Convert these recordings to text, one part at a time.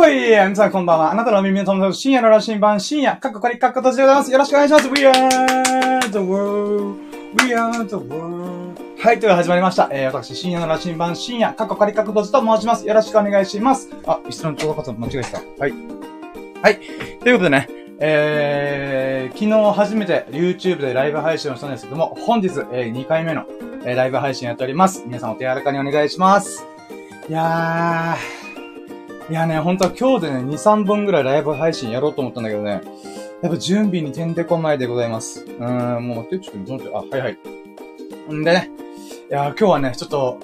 ほい皆さんこんばんは。あなたの耳の友達、深夜の羅針盤、深夜、かっこかり、かっこ閉じでございます。よろしくお願いします。We are the world. We are the world. はい、ということで始まりました。えー、私、深夜の羅針盤、深夜、かっこかり、かっこ閉じと申します。よろしくお願いします。あ、一緒の動画間違えてた。はい。はい。ということでね、えー、昨日初めて YouTube でライブ配信をしたんですけども、本日、えー、2回目の、えー、ライブ配信やっております。皆さんお手柔らかにお願いします。いやー、いやね、本当は今日でね、2、3本ぐらいライブ配信やろうと思ったんだけどね、やっぱ準備にてんてこまいでございます。うーん、もう待って、ちょっと待って、あ、はいはい。んでね、いや、今日はね、ちょっと、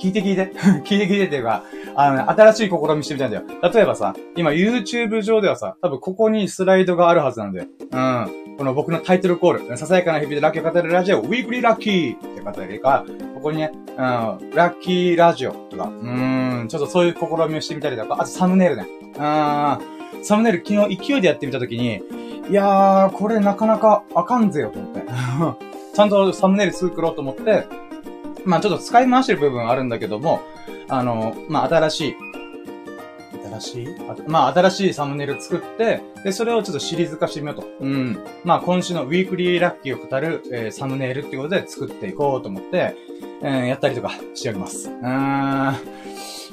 聞いて聞いて 聞いて聞いてっていうか、あのね、新しい試みしてみたいんだよ。例えばさ、今 YouTube 上ではさ、多分ここにスライドがあるはずなんだよ。うん。この僕のタイトルコール、ささやかな日々でラッキーを語るラジオ、ウィークリーラッキーって方よりか、ここにね、うん、ラッキーラジオとか、うーん、ちょっとそういう試みをしてみたりとか、あとサムネイルね。うん、サムネイル昨日勢いでやってみたときに、いやー、これなかなかあかんぜよと思って。ちゃんとサムネイル作ろうと思って、まあちょっと使い回してる部分あるんだけども、あの、まあ新しい新しい？まあ、新しいサムネイル作って、で、それをちょっとシリーズ化してみようと。うん。まあ、今週のウィークリーラッキーを語る、えー、サムネイルっていうことで作っていこうと思って、えー、やったりとかしております。うーん。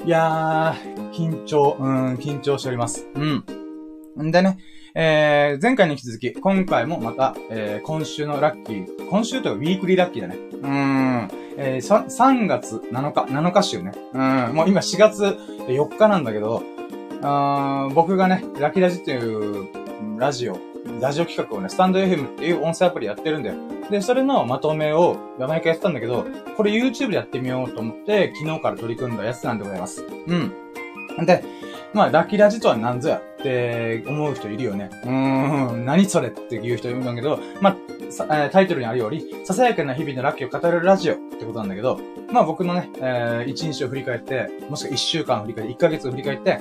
いやー、緊張、うん、緊張しております。うん。んでね、えー、前回に引き続き、今回もまた、えー、今週のラッキー、今週というかウィークリーラッキーだね。うーん。えー、3, 月7日、7日週ね。うん。もう今4月4日なんだけど、あ僕がね、ラキラジっていうラジオ、ラジオ企画をね、スタンド FM っていう音声アプリやってるんだよ。で、それのまとめを毎回やってたんだけど、これ YouTube でやってみようと思って、昨日から取り組んだやつなんでございます。うん。で、まあ、ラキラジとは何ぞやって思う人いるよね。うーん、何それっていう人いるんだけど、まあ、えタイトルにあるより、ささやかな日々のラッキーを語るラジオってことなんだけど、まあ僕のね、えー、一日を振り返って、もしくは一週間振り返って、一ヶ月を振り返って、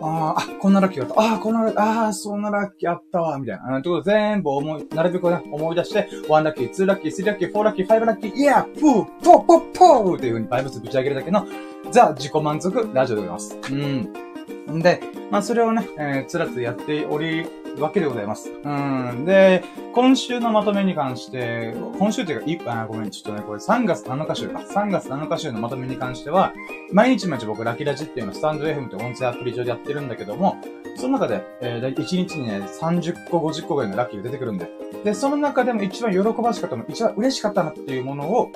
ああ、こんなラッキーがあった。ああ、こんな、ああ、そんなラッキーあったわ、みたいな。うん、ということで全部思い、なるべくね、思い出して、1ラッキー、2ラッキー、3ラッキー、4ラッキー、5ラッキー、イヤー、プー、ポー、ポー、ポーっていう風にバイブスぶち上げるだけの、ザ・自己満足ラジオでございます。うん。んで、まあそれをね、えー、つらつやっておりわけでございます。うん。で、今週のまとめに関して、今週というか、いあ、ごめん、ちょっとね、これ3月7日週か。3月7日週のまとめに関しては、毎日毎日僕ラキラジっていうのをスタンド FM って音声アプリ上でやってるんだけども、その中で、えー、1日にね、30個、50個ぐらいのラッキーが出てくるんで。で、その中でも一番喜ばしかったの、一番嬉しかったなっていうものを、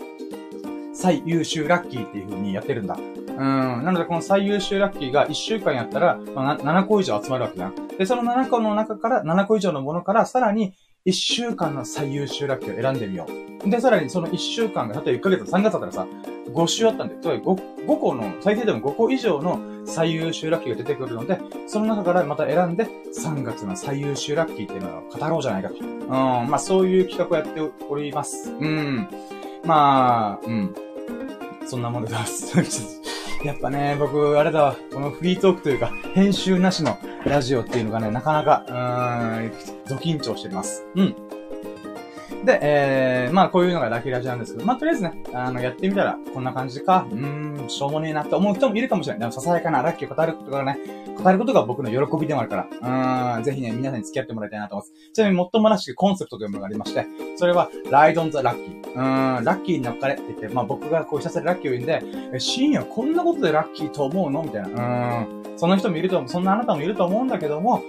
最優秀ラッキーっていう風にやってるんだ。うん。なので、この最優秀ラッキーが1週間やったら、まあ、7個以上集まるわけだ。で、その7個の中から、7個以上のものから、さらに、1週間の最優秀ラッキーを選んでみよう。で、さらにその1週間が、例えば1ヶ月、3月だったらさ、5週あったんで、つまり 5, 5個の、最低でも5個以上の最優秀ラッキーが出てくるので、その中からまた選んで、3月の最優秀ラッキーっていうのを語ろうじゃないかと。うん、まあそういう企画をやっております。うん。まあ、うん。そんなもんでございます。やっぱね、僕、あれだわ、このフリートークというか、編集なしのラジオっていうのがね、なかなか、うーん、ド緊張してます。うん。で、えー、まあこういうのがラッキーラジオなんですけど、まあとりあえずね、あの、やってみたら、こんな感じか、うーん、しょうもねえなって思う人もいるかもしれない。でも、ささやかなラッキーを語ることがね、語ることが僕の喜びでもあるから、うーん、ぜひね、皆さんに付き合ってもらいたいなと思います。ちなみに、もっともらしくコンセプトというものがありまして、それは、ライドンザラッキー。うーん、ラッキーに乗っかれって言って、まあ僕がこうひたすらラッキーを言うんで、え、深夜こんなことでラッキーと思うの？みたいな。うーん、その人もいると思う、そんなあなたもいると思うんだけども、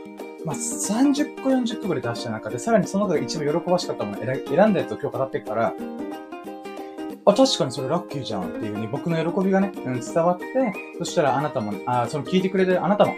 まあ、30個、40個ぐらい出した中で、さらにその中で一番喜ばしかったものを選んだやつを今日語っていくから、あ、確かにそれラッキーじゃんっていう風に僕の喜びがね、うん、伝わって、そしたらあなたも、あ、その聞いてくれてるあなたも、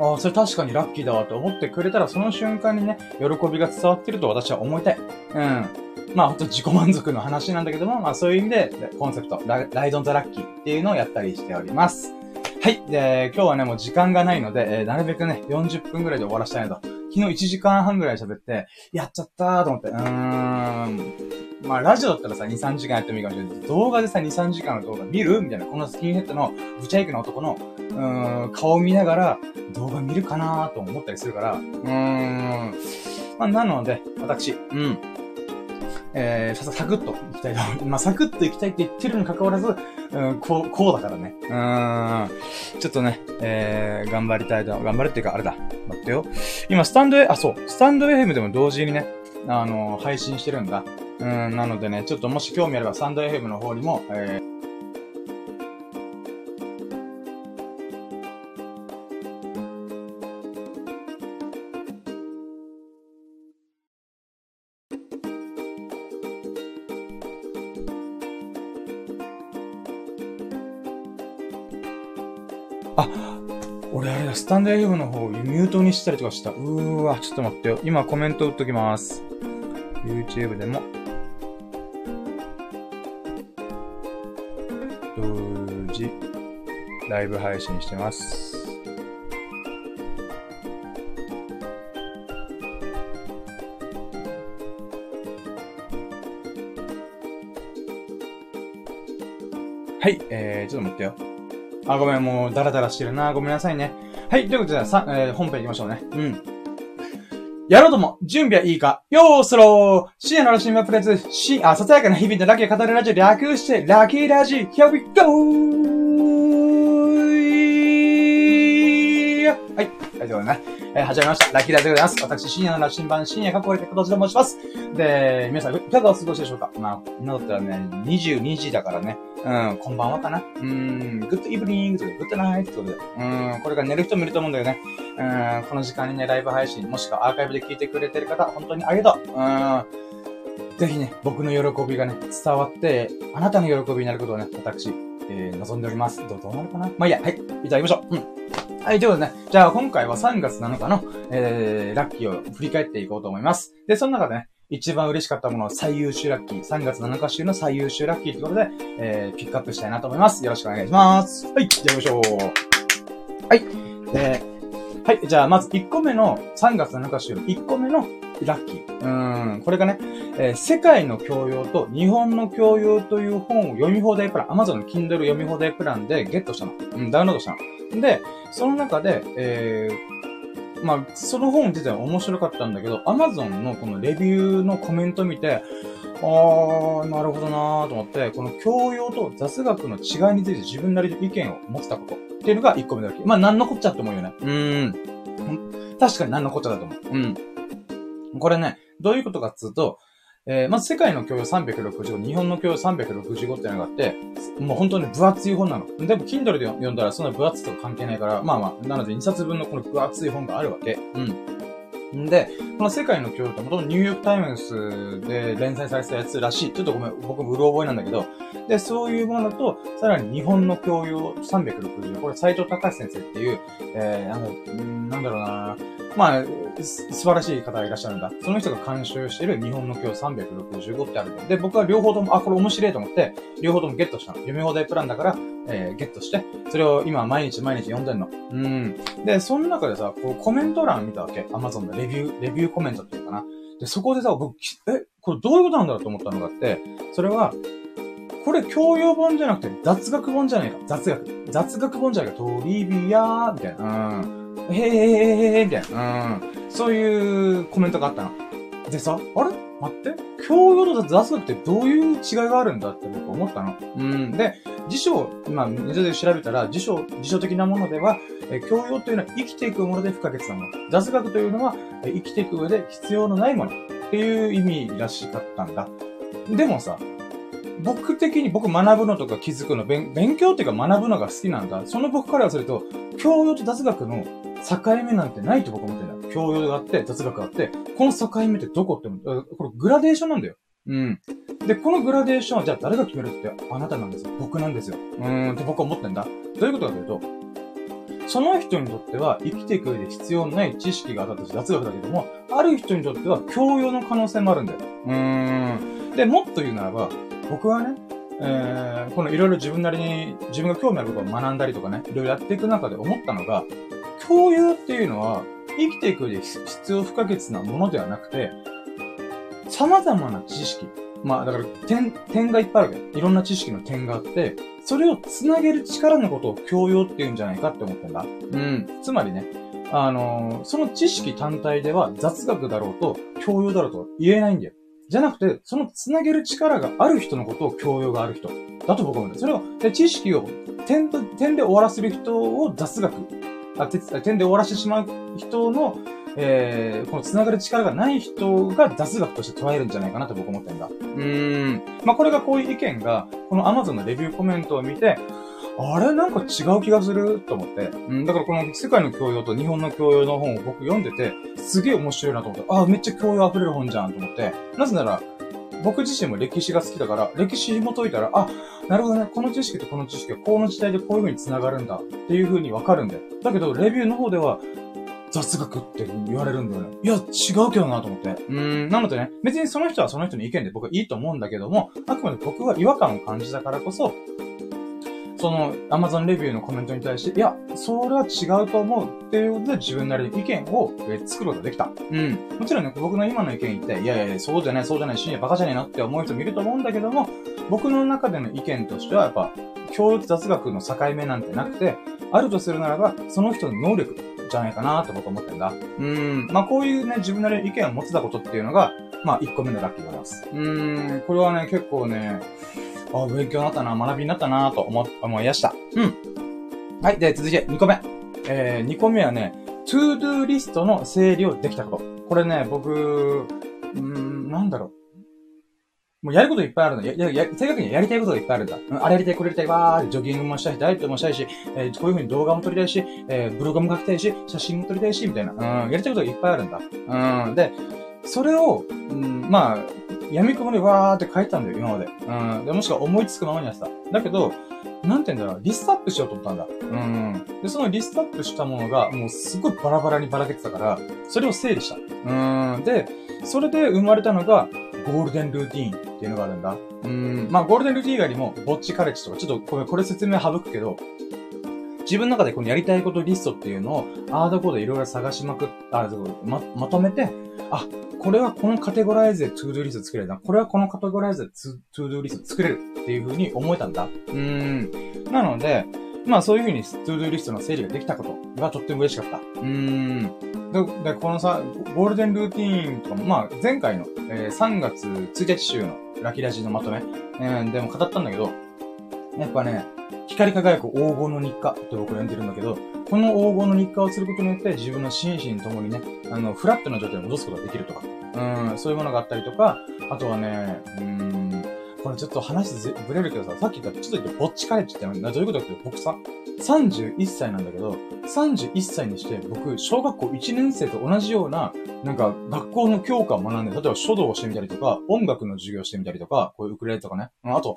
あ、それ確かにラッキーだわって思ってくれたら、その瞬間にね、喜びが伝わってると私は思いたい。うん。まあ、ほんと自己満足の話なんだけども、まあそういう意味で、コンセプト、ライドンザラッキーっていうのをやったりしております。はい。で、今日はね、もう時間がないので、えー、なるべくね、40分くらいで終わらせたいなと。昨日1時間半くらい喋って、やっちゃったーと思って、うーん。まあ、ラジオだったらさ、2、3時間やってもいいかもしれない。動画でさ、2、3時間の動画見る？みたいな。このスキンヘッドのブチャイクの男の、うーん、顔を見ながら動画見るかなーと思ったりするから、うーん。まあ、なので、私、うん。えー、サクッと行きたいと。まあ、サクッと行きたいって言ってるに関わらず、うん、こう、こうだからね。うん。ちょっとね、えー、頑張りたいと、頑張るっていうか、あれだ。待ってよ。今、スタンドへ、あ、そう、スタンド FM でも同時にね、あのー、配信してるんだ。うん、なのでね、ちょっともし興味あれば、スタンド FM の方にも、えータンド FM の方、ミュートにしたりとかした。うーわ、ちょっと待ってよ。今コメント打っときます。YouTube でも。同時、ライブ配信してます。はい、えー、ちょっと待ってよ。あ、ごめん、もう、ダラダラしてるな。ごめんなさいね。はい、ということで、さ、えー、本編行きましょうね。うん。やろうとも、準備はいいかよーそろー深夜のラシンマプレゼし、あ、ささやかな日々のラッキーを語るラジオ略して、ラッキーラジ Here we go! はい。大丈夫ね。えー、始まりました。ラッキーラジオでございます。私、深夜の羅針盤、深夜かっこいい形で申します。で、皆さん、いかがお過ごしでしょうか？まあ、今だったらね、22時だからね。うん、こんばんはかな。うん、グッドイブニングとか、グッドナイトとかで。うん、これから寝る人もいると思うんだよね。うん、この時間にね、ライブ配信、もしくはアーカイブで聞いてくれてる方、本当にありがとう。うん。ぜひね、僕の喜びがね、伝わって、あなたの喜びになることをね、私、えー、望んでおります。どう、どうなるかな？まあいいや、はい、いただきましょう。うん。はい、ということでね。じゃあ今回は3月7日の、えー、ラッキーを振り返っていこうと思います。で、その中でね、一番嬉しかったものは、最優秀ラッキー。3月7日週の最優秀ラッキーってことで、えー、ピックアップしたいなと思います。よろしくお願いします。はい、じゃあ行きましょう。はい。えー、はい、じゃあまず1個目の、3月7日週1個目のラッキー。うん、これがね、えー、世界の教養と日本の教養という本を読み放題プラン、Amazon の Kindle 読み放題プランでゲットしたの。うん、ダウンロードしたの。で、その中で、えー、まあ、その本自体は面白かったんだけど、Amazon のこのレビューのコメント見て、あー、なるほどなーと思って、この教養と雑学の違いについて自分なりの意見を持ってたことっていうのが1個目だけ。まあ、なんのこっちゃって思うよね。うん。確かになのこっちゃだと思う。うん。これね、どういうことかっつうと、えー、まず世界の教養365、日本の教養365ってのがあって、もう本当に分厚い本なの。でも、Kindle で読んだらそんな分厚とか関係ないから、まあまあ、なので2冊分のこの分厚い本があるわけ。うん。んで、この世界の教養って元々ニューヨークタイムズで連載されてたやつらしい。ちょっとごめん、僕、うろ覚えなんだけど、で、そういうものだと、さらに日本の教養360、これ齋藤孝先生っていう、えー、あの、なんだろうなまあ、素晴らしい方がいらっしゃるんだ。その人が監修している日本の教養365ってあるんで、僕は両方とも、あ、これ面白いと思って、両方ともゲットしたの。読み放題プランだから、えー、ゲットして、それを今毎日毎日読んでんの。うん。で、その中でさ、こうコメント欄見たわけ。Amazon のレビュー、レビューコメントっていうかな。で、そこでさ、僕、え、これどういうことなんだろうと思ったのがあって、それは、これ教養本じゃなくて雑学本じゃないか。雑学。雑学本じゃないか。トリビアーみたいな。うん。へーへーへへへみたいな。うん。そういうコメントがあったの。でさ、あれ？待って教養と雑学ってどういう違いがあるんだって僕思ったの。うん。で、辞書、まあ、ネットで調べたら、辞書、辞書的なものでは、え教養というのは生きていくもので不可欠なもの。雑学というのは、え生きていく上で必要のないものっていう意味らしかったんだ。でもさ、僕的に僕学ぶのとか気づくの、勉強っていうか学ぶのが好きなんだ。その僕からすると、教養と雑学の境目なんてないと僕思ってんだ。教養があって、雑学があって、この境目ってどこってこれグラデーションなんだよ。うん。で、このグラデーションはじゃあ誰が決めるってあなたなんですよ。僕なんですよ。うーんって僕は思ってんだ。どういうことかというと、その人にとっては生きていく上で必要ない知識があったとして雑学だけども、ある人にとっては教養の可能性もあるんだよ。うーん。で、もっと言うならば、僕はね、えー、このいろいろ自分なりに、自分が興味あることを学んだりとかね、いろいろやっていく中で思ったのが、共有っていうのは、生きていく上で必要不可欠なものではなくて、様々な知識。まあ、だから、点、点がいっぱいあるわけ。いろんな知識の点があって、それを繋げる力のことを教養って言うんじゃないかって思ってんだ。うん。つまりね、あのー、その知識単体では雑学だろうと、教養だろうと言えないんだよ。じゃなくて、その繋げる力がある人のことを教養がある人。だと僕は思うんだ。それを、で知識を点と、点で終わらせる人を雑学。あ、点で終わらせてしまう人の、えー、この繋がる力がない人が雑学として捉えるんじゃないかなと僕思ってるんだ。うーん。まあ、これがこういう意見が、この Amazon のレビューコメントを見て、あれ？なんか違う気がする？と思って。うん、だからこの世界の教養と日本の教養の本を僕読んでて、すげえ面白いなと思って、あ、めっちゃ教養溢れる本じゃんと思って。なぜなら、僕自身も歴史が好きだから、歴史紐解いたら、あ、なるほどね、この知識とこの知識はこの時代でこういう風に繋がるんだっていう風にわかるんだよ。だけど、レビューの方では、雑学って言われるんだよね。いや、違うけどなと思って。うん、なのでね、別にその人はその人の意見で僕はいいと思うんだけども、あくまで僕は違和感を感じたからこそ、その Amazon レビューのコメントに対して、いや、それは違うと思うっていうことで自分なりに意見を、え作ることができた。うん。もちろんね、僕の今の意見言って、いやいやいや、そうじゃない、そうじゃない、深夜バカじゃねえなって思う人もいると思うんだけども、僕の中での意見としては、やっぱ、教育雑学の境目なんてなくて、あるとするならば、その人の能力じゃないかなって僕は思ってんだ。うん。まあ、こういうね、自分なりの意見を持ってたことっていうのが、まあ、1個目のラッキーでございます。うん。これはね、結構ね、あ、勉強になったな、学びになったな、と思、思いやした。うん。はい。で、続いて2個目。えー、2個目はね、 to-do リストの整理をできたこと。これね、僕、うん、なんだろう。もうやることいっぱいあるの。や、や、や、正確にやりたいことがいっぱいあるんだ。うん、あれやりたい、これやりたい、わージョギングもしたい、ダイエットもしたいし、えー、こういう風に動画も撮りたいし、えー、ブログも書きたいし、写真も撮りたいし、みたいな。うん、やりたいことがいっぱいあるんだ。うん、で、それを、うん、まあ、闇雲でわーって書いたんだよ、今まで。うん。で、もしくは思いつくままにやってた。だけど、なんて言うんだろう、リストアップしようと思ったんだ。うん。で、そのリストアップしたものが、もうすごいバラバラにばらけてたから、それを整理した。うん。で、それで生まれたのが、ゴールデンルーティーンっていうのがあるんだ。うん。まあ、ゴールデンルーティーン以外にも、ぼっちカレッジとか、ちょっとこれ、これ説明省くけど、自分の中でこのやりたいことリストっていうのを、ああだこうだいろいろ探しまくっ、あ、ま、まとめて、あ、これはこのカテゴライズで to-do リスト作れるな。これはこのカテゴライズで to-do リスト作れるっていう風に思えたんだ。うーん。なので、まあそういう風に to-do リストの整理ができたことがとっても嬉しかった。うーん。で、でこのさ、ゴールデンルーティーンとかも、まあ前回の、えー、3月1日週のラキラジのまとめ、えー、でも語ったんだけど、やっぱね、光り輝く黄金の日課って僕呼んでるんだけど、この黄金の日課をすることによって自分の心身ともにね、あの、フラットな状態に戻すことができるとか、うん、そういうものがあったりとか、あとはね、うん、これちょっと話ずぶれるけどさ、さっき言った、ちょっと言って、ぼっちカレッジって何どういうことかって僕さ、31歳なんだけど、31歳にして僕、小学校1年生と同じような、なんか、学校の教科を学んで、例えば書道をしてみたりとか、音楽の授業してみたりとか、こういうウクレレとかね、あと、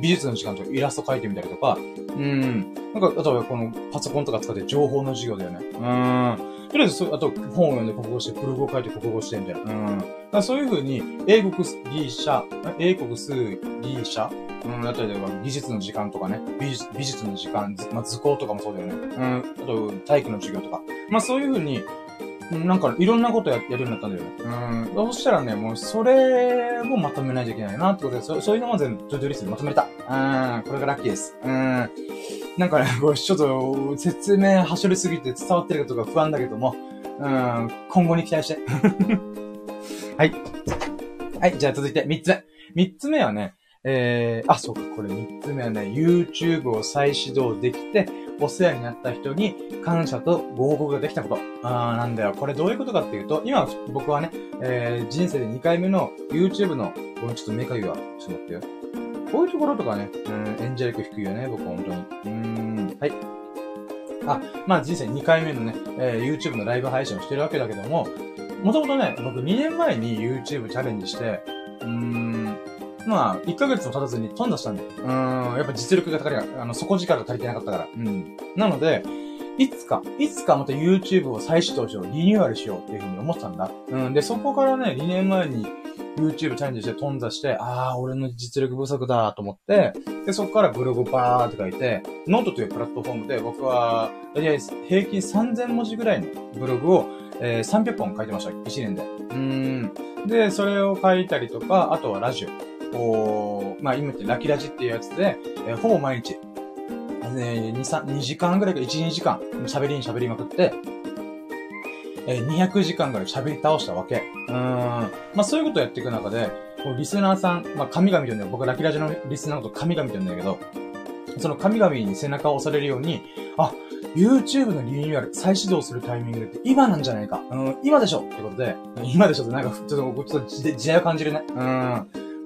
美術の時間とかイラスト描いてみたりとか、うん、なんか、あとはこのパソコンとか使って情報の授業だよね。うん。とりあえず、あと、本を読んで国語して、ブログを書いて国語してみたいな。うん。だそういう風に、英国ギリシャ、英国数ギリシャ、うん、だったりとか、技術の時間とかね、美術美術の時間、まあ、図工とかもそうだよね。うん。あと、体育の授業とか。まあ、そういう風に、なんか、いろんなことややるようになったんだよね。うん。そしたらね、もう、それをまとめないといけないなってことで、そそういうのも全部、 to-do リストにまとめれた。うん。これがラッキーです。うん。なんかね、これちょっと説明はしょりすぎて伝わってるかとか不安だけども、うん、今後に期待して。はい。はい、じゃあ続いて3つ目。3つ目はね、えー、あ、そうか、これ3つ目はね、YouTube を再始動できて、お世話になった人に感謝とご報告ができたこと。あー、なんだよ。これどういうことかっていうと、今、僕はね、えー、人生で2回目の YouTube の、ごめん、ちょっとメカユは、ちょっと待ってよ。こういうところとかね、うん、演者力低いよね、僕は本当に。うん、はい。あ、まあ人生2回目のね、えー、YouTube のライブ配信をしてるわけだけども、もともとね、僕2年前に YouTube チャレンジして、うーん、まあ、1ヶ月も経たずに頓挫したんだよ。うーん、やっぱ実力が高いから、あの、底力が足りてなかったから。うん。なので、いつか、いつかまた YouTube を再始動しよう、リニューアルしようっていうふうに思ってたんだ。うん。で、そこからね、2年前に YouTube チャレンジして頓挫して、ああ、俺の実力不足だと思って、で、そこからブログばーって書いて、ノートというプラットフォームで僕は、大体平均3000文字ぐらいのブログを、えー、300本書いてました。1年で。うん。で、それを書いたりとか、あとはラジオ。おまあ今ってラキラジっていうやつで、えー、ほぼ毎日、え、2、3、2時間ぐらいか1、2時間、喋りに喋りまくって、えー、200時間ぐらい喋り倒したわけ。うん。まあそういうことをやっていく中で、リスナーさん、まあ神々と言うんだよ。僕ラキラジのリスナーのこと神々と言うんだけど、その神々に背中を押されるように、あ、YouTube のリニューアル、再始動するタイミングって今なんじゃないか。うん、今でしょってことで、今でしょってなんか、ちょっと、ちょっと時代を感じるね。うん。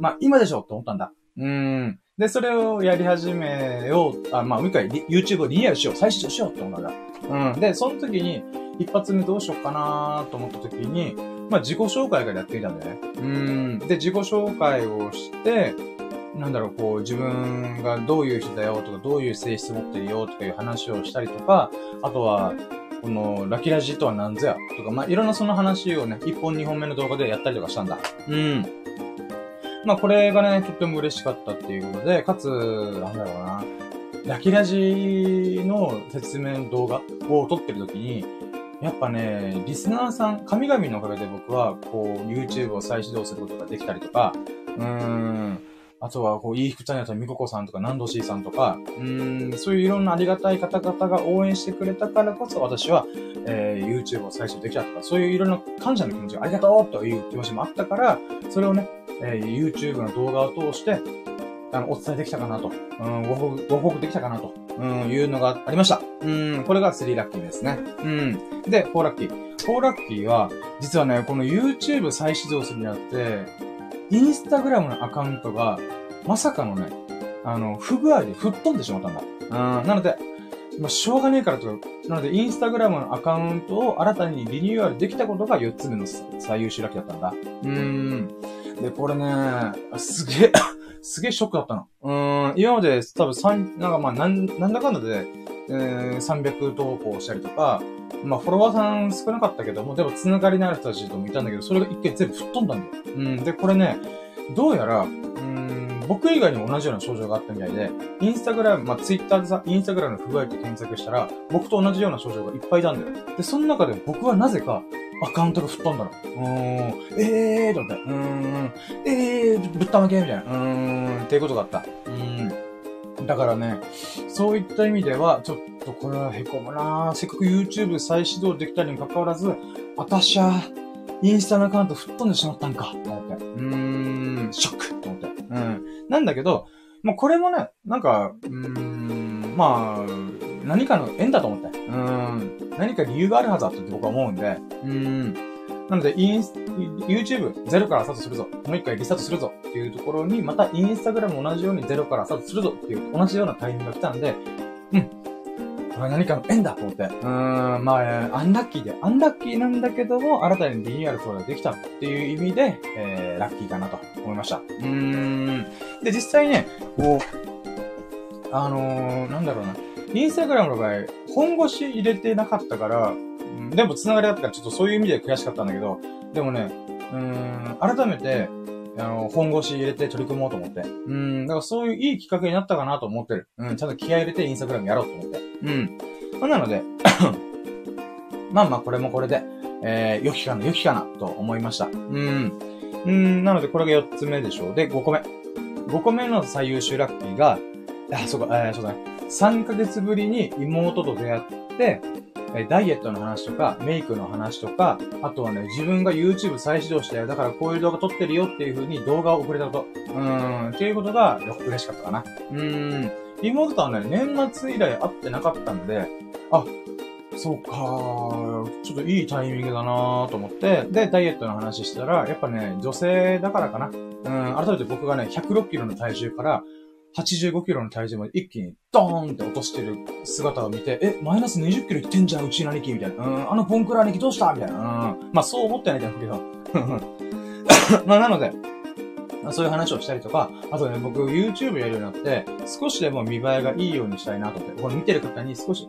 まあ、今でしょって思ったんだ。うん。で、それをやり始めよう、あ、まあ、もう一回 YouTube をリニューアルしよう、再始動しようって思ったんだ。うん。で、その時に、一発目どうしようかなと思った時に、まあ、自己紹介からやってみたんだよね。うん。で、自己紹介をして、なんだろう、こう、自分がどういう人だよとか、どういう性質持ってるよとかいう話をしたりとか、あとは、この、ラキラジとは何ぞやとか、まあ、いろんなその話をね、1本2本目の動画でやったりとかしたんだ。うん。まあ、これがね、とっても嬉しかったっていうことで、かつ、なんだろうな、ラキラジの説明動画を撮ってる時に、やっぱね、リスナーさん、神々のおかげで僕は、こう、YouTube を再始動することができたりとか、うーん、あとは、こう、いい服チャンネルとみここさんとか、ナンドシーさんとか、うん、そういういろんなありがたい方々が応援してくれたからこそ、私は、えー、YouTube を最初できたとか、そういういろんな感謝の気持ちがありがとうという気持ちもあったから、それをね、えー、YouTube の動画を通して、あの、お伝えできたかなと、うん、ご報告、ご報告できたかなと、うん、いうのがありました。うん、これが3ラッキーですね。うん。で、4ラッキー。4ラッキーは、実はね、この YouTube 再始動するにあって、インスタグラムのアカウントが、まさかのね、あの、不具合で吹っ飛んでしまったんだ。うん、なので、まあ、しょうがねえからとか、なので、インスタグラムのアカウントを新たにリニューアルできたことが4つ目の最優秀ラッキーだったんだ。うーん。で、これね、すげえすげえショックだったの。うーん、今まで多分3、なんかまあ、なん、なんだかんだで、えー、300投稿したりとか、まあ、フォロワーさん少なかったけども、でも、つながりのある人たちともいたんだけど、それが一回全部吹っ飛んだんだよ。うん。で、これね、どうやら、うん、僕以外にも同じような症状があったみたいで、インスタグラム、まあ、ツイッターでさ、インスタグラムの不具合って検索したら、僕と同じような症状がいっぱいいたんだよ。で、その中で僕はなぜか、アカウントが吹っ飛んだの。うーん、えーと思って、うーん、えー、ぶったまけみたいな。うーん、っていうことがあった。うん。だからね、そういった意味では、ちょっとこれは凹むなせっかく YouTube 再始動できたにもかかわらず、私は、インスタのアカウント吹っ飛んでしまったんか、と思って。うーん、ショックと思って。うん。なんだけど、まあ、これもね、なんか、うーん、まあ、何かの縁だと思って。うん。何か理由があるはずだって僕は思うんで。うん。なので、インス、YouTube ゼロからスタートするぞ。もう一回リスタートするぞっていうところに、またインスタグラム同じようにゼロからスタートするぞっていう同じようなタイミングが来たんで、うん。これ何かの縁だと思って。うーん、まあ、アンラッキーで、アンラッキーなんだけども、新たにリニューアルそれができたっていう意味で、えー、ラッキーかなと思いました。うーん。で、実際ね、こう、あのー、なんだろうな。インスタグラムの場合、本腰入れてなかったから、でも繋がりあったからちょっとそういう意味で悔しかったんだけど、でもね、うーん、改めて、あの、本腰入れて取り組もうと思って。うん、だからそういういいきっかけになったかなと思ってる。うん、ちゃんと気合入れてインスタグラムやろうと思って。うん。まあ、なので まあまあこれもこれで、えー、良きかな、良きかな、と思いました。うん。うん、なのでこれが4つ目でしょう。で、5個目。5個目の最優秀ラッキーが、あ、そうか、えー、そうだね。3ヶ月ぶりに妹と出会って、ダイエットの話とか、メイクの話とか、あとはね、自分が YouTube 再始動して、だからこういう動画撮ってるよっていう風に動画を送れたこと。うーん、っていうことがよく嬉しかったかな。うーん。妹とはね、年末以来会ってなかったんで、あ、そうかちょっといいタイミングだなと思って、で、ダイエットの話したら、やっぱね、女性だからかな。うん、改めて僕がね、106キロの体重から、85キロの体重まで一気にドーンって落としてる姿を見て、え、マイナス20キロいってんじゃん、うちの兄貴みたいな。うん、あのポンクラ兄貴どうしたみたいな。うん。まあそう思ってないんだけど。まあなので、そういう話をしたりとか、あとね、僕 YouTube やるようになって、少しでも見栄えがいいようにしたいなと思って、これ見てる方に少し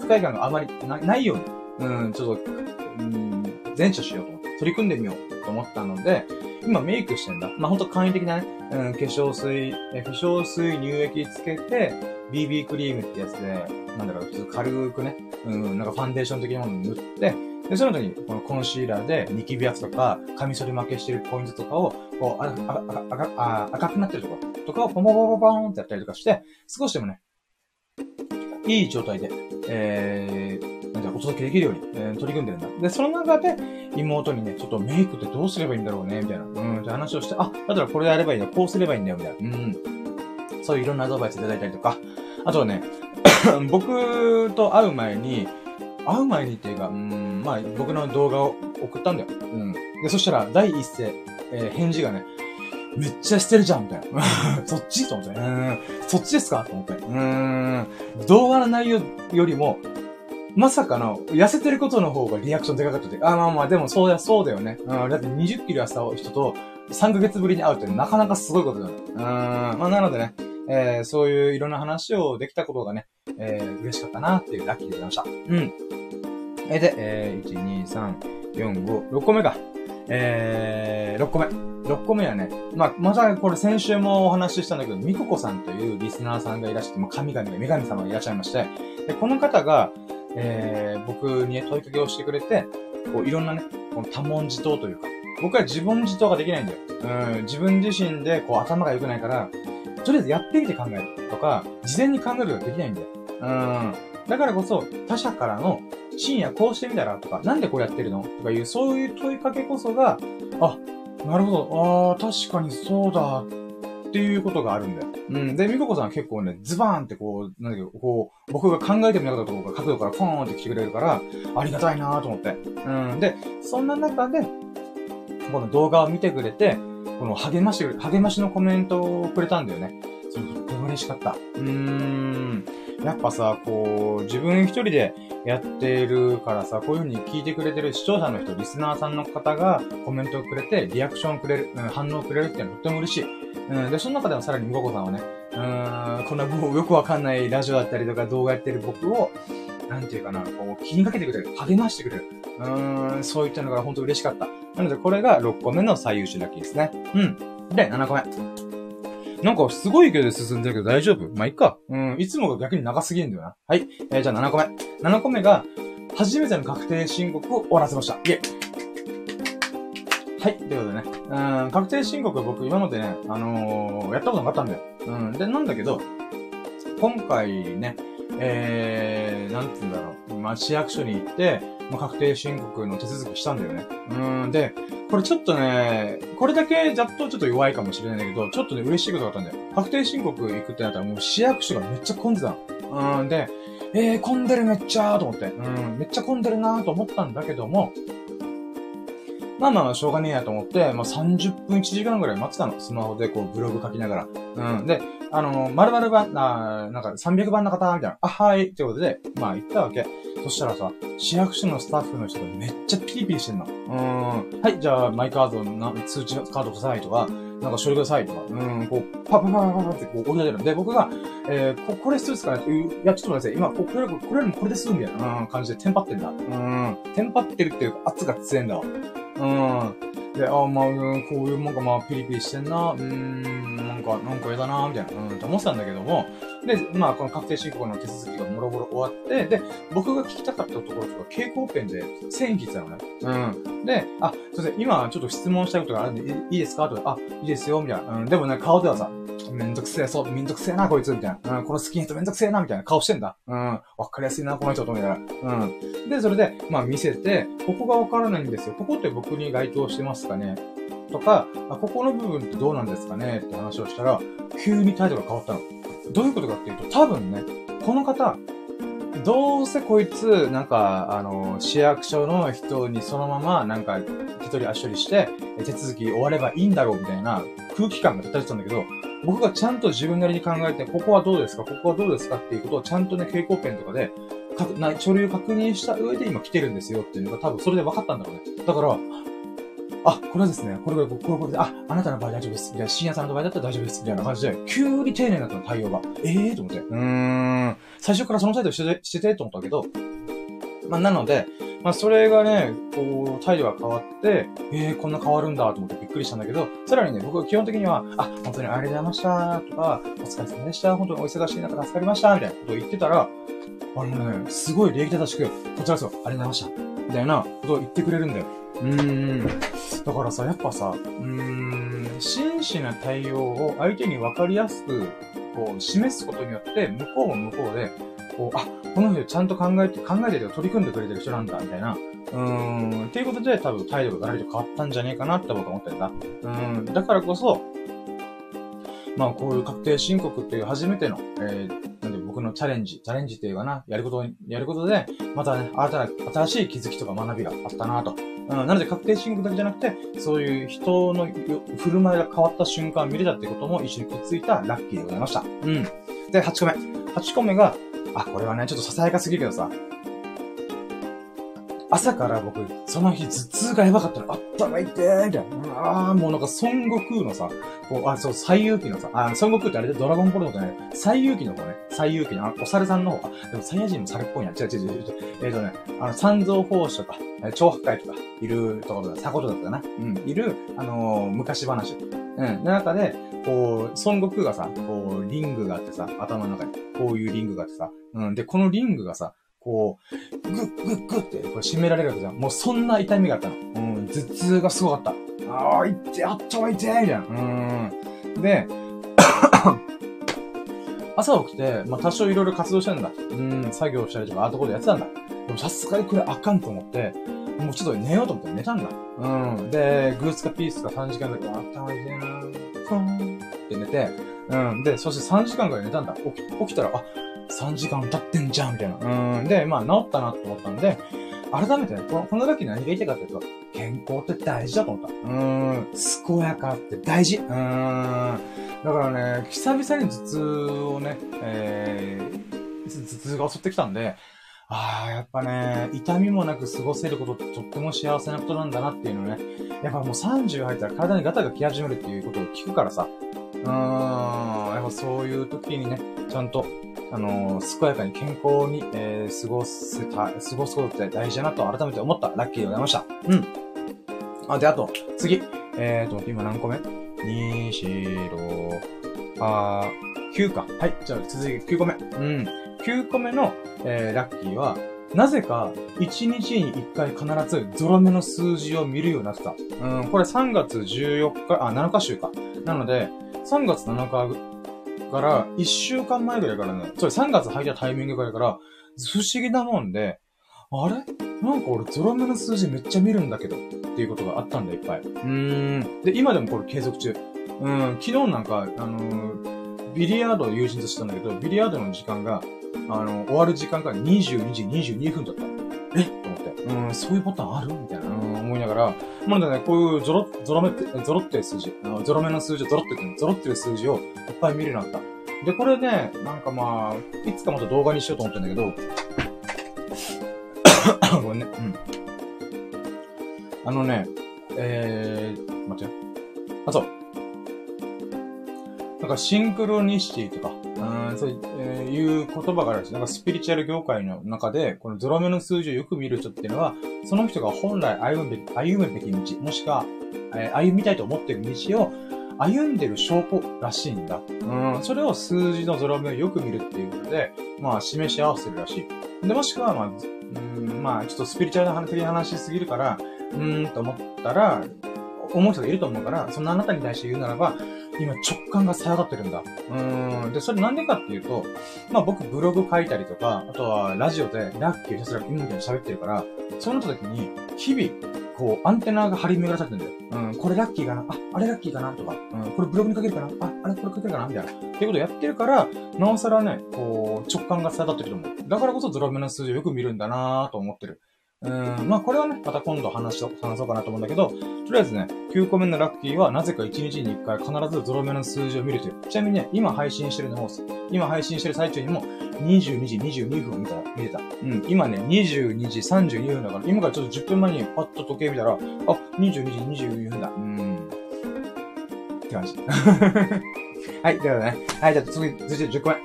不快感があまりないように、うん、ちょっと、うん、前処しようと思って、取り組んでみようと思ったので、今メイクしてんだ。まあ、ほんと簡易的なね、うん、化粧水、化粧水乳液つけて、BB クリームってやつで、なんだろう、ちょっと軽くね、うん、なんかファンデーション的なもの塗って、で、その後に、このコンシーラーでニキビ圧とか、カミソリ負けしてるポイントとかを、こう、あ、あ、あ、あ、赤くなってるところとかをポモポモポーンってやったりとかして、少しでもね、いい状態で、えー、なん届けできるように、えー、取り組んでるんだ。で、その中で、妹にね、ちょっとメイクってどうすればいいんだろうね、みたいな。うん、って話をして、あ、だったらこれやればいいんだ、こうすればいいんだよ、みたいな。うん。そういういろんなアドバイスいただいたりとか、あとはね、僕と会う前に、会う前にっていうか、うん、まあ、僕の動画を送ったんだよ。うん。で、そしたら、第一声、えー、返事がね、めっちゃしてるじゃん、みたいな。そっち？と思って。うん。そっちですか？と思って。うん。動画の内容よりも、まさかの、痩せてることの方がリアクションでかかったて。あ、まあまあ、でもそうや、そうだよね。うん。だって20キロ痩せた人と3ヶ月ぶりに会うってなかなかすごいことだね。うん。まあなのでね、えー、そういういろんな話をできたことがね、えー、嬉しかったなっていうラッキーでございました。うん。えで、えー、1、2、3、4、5、6個目か。えー、6個目。6個目はね、まあ、またこれ先週もお話ししたんだけど、みここさんというリスナーさんがいらっしゃって、まあ、神々が、女神様がいらっしゃいまして、で、この方が、えー、僕に、問いかけをしてくれて、こう、いろんなね、この多問自答というか、僕は自問自答ができないんだよ。うん、自分自身で、こう、頭が良くないから、とりあえずやってみて考えるとか、事前に考えることができないんだよ。うん。だからこそ、他者からの、深夜こうしてみたらとか、なんでこうやってるの？とかいう、そういう問いかけこそが、あ、なるほど、ああ、確かにそうだ、っていうことがあるんだよ。うん。で、みここさんは結構ね、ズバーンってこう、なんだけど、こう、僕が考えてみなかったところが角度からポーンって来てくれるから、ありがたいなと思って。うん。で、そんな中で、この動画を見てくれて、この励まし、励ましのコメントをくれたんだよね。それとっても嬉しかった。うーん。やっぱさ、こう、自分一人でやってるからさ、こういう風に聞いてくれてる視聴者の人、リスナーさんの方がコメントをくれて、リアクションをくれる、うん、反応をくれるってのはとっても嬉しい。うん、で、その中でもさらにみここさんはね、うーん、こんなもうよくわかんないラジオだったりとか動画やってる僕を、なんていうかな、こう、気にかけてくれる、励ましてくれる。うーん、そういったのが本当嬉しかった。なので、これが6個目の最優秀ラッキーですね。うん。で、7個目。なんかすごい勢いで進んでるけど大丈夫？まあ、いっか。うん、いつもが逆に長すぎるんだよな。はい。えー、じゃあ7個目。7個目が、初めての確定申告を終わらせました。イェはい。ということでね。うん、確定申告は僕今までね、あのー、やったことなかったんだよ。うん。で、なんだけど、今回ね、えー、なんて言うんだろう。まあ、市役所に行って、まあ、確定申告の手続きしたんだよね。うん。で、これちょっとね、これだけざっとちょっと弱いかもしれないんだけど、ちょっとね、嬉しいことがあったんだよ。確定申告行くってなったらもう市役所がめっちゃ混んでたの。うん。で、えー、混んでるめっちゃーと思って。うん。めっちゃ混んでるなーと思ったんだけども、まあまあ、しょうがねえやと思って、まあ30分1時間ぐらい待ってたの。スマホでこうブログ書きながら。うん。で、あの、〇〇番、あなんか300番の方、みたいな。あ、はい。ってことで、まあ行ったわけ。そしたらさ、市役所のスタッフの人がめっちゃピリピリしてんの。うん。はい、じゃあ、マイカードの通知カードくださいとか、なんか処理くださいとか、うん、こう、パパパパパパってこう、追い出るんで、僕が、えー、こ、これ必要ですかねいう、や、ちょっと待ってください今、これ、これもこれですみたいな、うん、感じでテンパってんだ。うん、テンパってるっていうか、圧が強いんだわ。うん。で、あ、まあ、こういうもんか、まあ、ピリピリしてんな、うん、なんか、なんか嫌だな、みたいな、うん、と思ってたんだけども、で、まあ、この確定申告の手続きがもろもろ終わって、で、僕が聞きたかったところとか、蛍光ペンで線引いてたのね。うん。で、あ、すいません、今ちょっと質問したいことがあるんで、いいですか？とか、あ、いいですよ、みたいな。うん、でもね、顔ではさ、めんどくせえ、そう、めんどくせえな、こいつ、みたいな。うん、このスキンヘッドめんどくせえな、みたいな顔してんだ。うん、わかりやすいな、この人、と思いながら。うん。で、それで、まあ見せて、ここがわからないんですよ。ここって僕に該当してますかね？とか、ここの部分ってどうなんですかね？って話をしたら、急に態度が変わったの。どういうことかっていうと、多分ね、この方、どうせこいつ、なんか、あの、市役所の人にそのまま、なんか、手取り足取りして、手続き終わればいいんだろうみたいな空気感が立ってたんだけど、僕がちゃんと自分なりに考えて、ここはどうですか？ここはどうですか？っていうことをちゃんとね、蛍光ペンとかで、な書類を確認した上で今来てるんですよっていうのが多分それで分かったんだろうね。だから、あ、これはですね、これこれ、これこれで、あ、あなたの場合大丈夫です。じゃあ、深夜さんの場合だったら大丈夫です。みたいな感じで、急に丁寧になったの、対応が。ええー、と思って。うーん。最初からその態度してて、してて、と思ったけど、まあ、なので、まあ、それがね、こう、態度が変わって、えー、こんな変わるんだと思ってびっくりしたんだけど、さらにね、僕は基本的には、あ、本当にありがとうございましたとか、お疲れ様でした、本当にお忙しい中助かりましたみたいなことを言ってたら、あのね、すごい礼儀正しく、こちらこそ、ありがとうございましたみたいなことを言ってくれるんだよ。うーん。だからさ、やっぱさ、うーん、真摯な対応を相手に分かりやすく、こう、示すことによって、向こうも向こうで、こう、あ、この人ちゃんと考えて、考えてる取り組んでくれてる人なんだ、みたいな。うーん、っていうことで多分態度がガラリと変わったんじゃねえかなって僕は思ってるんだ。うん、だからこそ、まあこういう確定申告っていう初めての、えー、なんで僕のチャレンジ、チャレンジっていうかな、やること、やることで、またね、新たな、新しい気づきとか学びがあったなと。うん、なので確定申告だけじゃなくて、そういう人の振る舞いが変わった瞬間を見れたってことも一緒にくっついたラッキーでございました。うん。で、8個目。8個目が、あ、これはね、ちょっとささやかすぎるけどさ、朝から僕、その日頭痛がやばかったの。頭痛いてーみたいな。ああ、もうなんか孫悟空のさ、こう、あ、そう、最遊記のさ、あ、孫悟空ってあれでドラゴンボールのことね、最遊記の方ね、最遊記の、あお猿さんの方、あ、でもサイヤ人も猿っぽいな。違う違う違う違う。えっ、ー、とね、あの、三蔵法師とか、長白海とか、いるところだ、鎖骨だったかな。うん、いる、あのー、昔話。うん、の中で、こう、孫悟空がさ、こう、リングがあってさ、頭の中に、こういうリングがあってさ、うん、で、このリングがさ、こう、グッグッグッってこう締められるわけじゃん。もうそんな痛みがあったの。うん、頭痛がすごかった。ああ、痛い、あっちゃい痛いじゃん。うん。で、朝起きて、まあ、多少いろいろ活動してんだ。うん、作業したりとか、あとこでやってたんだ。でもさすがにこれあかんと思って、もうちょっと寝ようと思って寝たんだ。うん。で、グースかピースか3時間だけ、あったまいてなふんって寝て、うん。で、そして3時間ぐらい寝たんだ。起き、起きたら、あ、3時間経ってんじゃん、みたいな。うん。で、まあ、治ったなと思ったんで、改めてね、この、この時何が言いたいかっていうと、健康って大事だと思った。うん。健やかって大事。うん。だからね、久々に頭痛をね、えー、頭痛が襲ってきたんで、ああ、やっぱね、痛みもなく過ごせることってとっても幸せなことなんだなっていうのね。やっぱもう30入ったら体にガタが来始めるっていうことを聞くからさ。うーん、やっぱそういう時にね、ちゃんとあのー、健やかに健康に、えー、過ごせた、過ごすことって大事だなと改めて思ったラッキーでございました。うん。あ、で、あと、次。えーと、今何個目 ?2、4、6、あ9か。はい。じゃあ続き9個目。うん。9個目の、えー、ラッキーは、なぜか、1日に1回必ずゾロ目の数字を見るようになってた。うん、これ3月14日、あ、7日週か。なので、3月7日から、一週間前ぐらいからね、それ3月入ったタイミングぐらいから、不思議なもんで、あれ？なんか俺ゾロ目の数字めっちゃ見るんだけど、っていうことがあったんだ、いっぱい。うーん。で、今でもこれ継続中。うん、昨日なんか、あのー、ビリヤードを友人としたんだけど、ビリヤードの時間が、あの、終わる時間が22時22分だった。え？と思って。うん、そういうボタンある？みたいな、うん、思いながら、まだね、こういうゾロ、ゾロ目って、ゾロって数字、あのゾロ目の数字をゾロってる、ゾロってる数字をいっぱい見るようになった。で、これね、なんかまあ、いつかまた動画にしようと思ってんだけど、ごめんね、うん。あのね、えー、待ってよ。あ、そう。なんかシンクロニシティとか、うん、そういう、えー、いう言葉があるんです。なんかスピリチュアル業界の中で、このゾロ目の数字をよく見る人っていうのは、その人が本来歩むべき、歩むべき道、もしくは、えー、歩みたいと思っている道を歩んでる証拠らしいんだ。うん、それを数字のゾロ目をよく見るっていうことで、まあ、示し合わせるらしい。で、もしくは、まあ、うん、まあ、ちょっとスピリチュアルな話的な話しすぎるから、うーんと思ったら、思う人がいると思うから、そんなあなたに対して言うならば、今直感が下がってるんだ。うん。で、それなんでかっていうと、まあ僕ブログ書いたりとか、あとはラジオでラッキーひたすらうんみたいに喋ってるから、そうなった時に、日々、こう、アンテナが張り巡らされてるんだよ。うん、これラッキーかな？あ、あれラッキーかな？とか、うん、これブログに書けるかな？あ、あれこれ書けるかな？みたいな。っていうことをやってるから、なおさらね、こう、直感が下がってると思う。だからこそゾロ目の数字をよく見るんだなぁと思ってる。うん、まあこれはね、また今度話し話そうかなと思うんだけど、とりあえずね、9個目のラッキーはなぜか1日に1回必ずゾロ目の数字を見るという。ちなみにね、今配信してるのも、今配信してる最中にも22時22分見た、見れた。うん、今ね、22時32分だから、今からちょっと10分前にパッと時計見たら、あ、22時22分だ。うん。って感じ。はい、ではね。はい、じゃあ次、続いて10個目。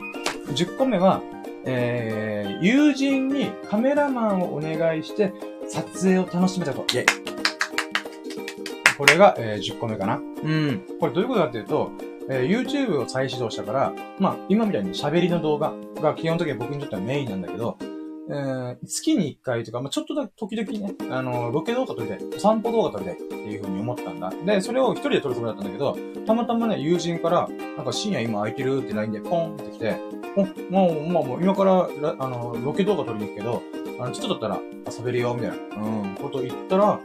10個目は、えー、友人にカメラマンをお願いして撮影を楽しめたと。イェイ。これが、えー、10個目かな。うん。これどういうことかっていうと、えー、YouTube を再始動したから、まあ、今みたいに喋りの動画が基本的に僕にとってはメインなんだけど、えー、月に1回とか、まあ、ちょっとだけ時々ね、あの、ロケ動画撮りたい、お散歩動画撮りたいっていう風に思ったんだ。で、それを一人で撮るつもりだったんだけど、たまたまね、友人から、なんか深夜今空いてるって LINE でポンって来て、お、もう、まあもう今から、あの、ロケ動画撮りに行くけど、あの、ちょっとだったら遊べるよ、みたいな、うん、こと言ったら、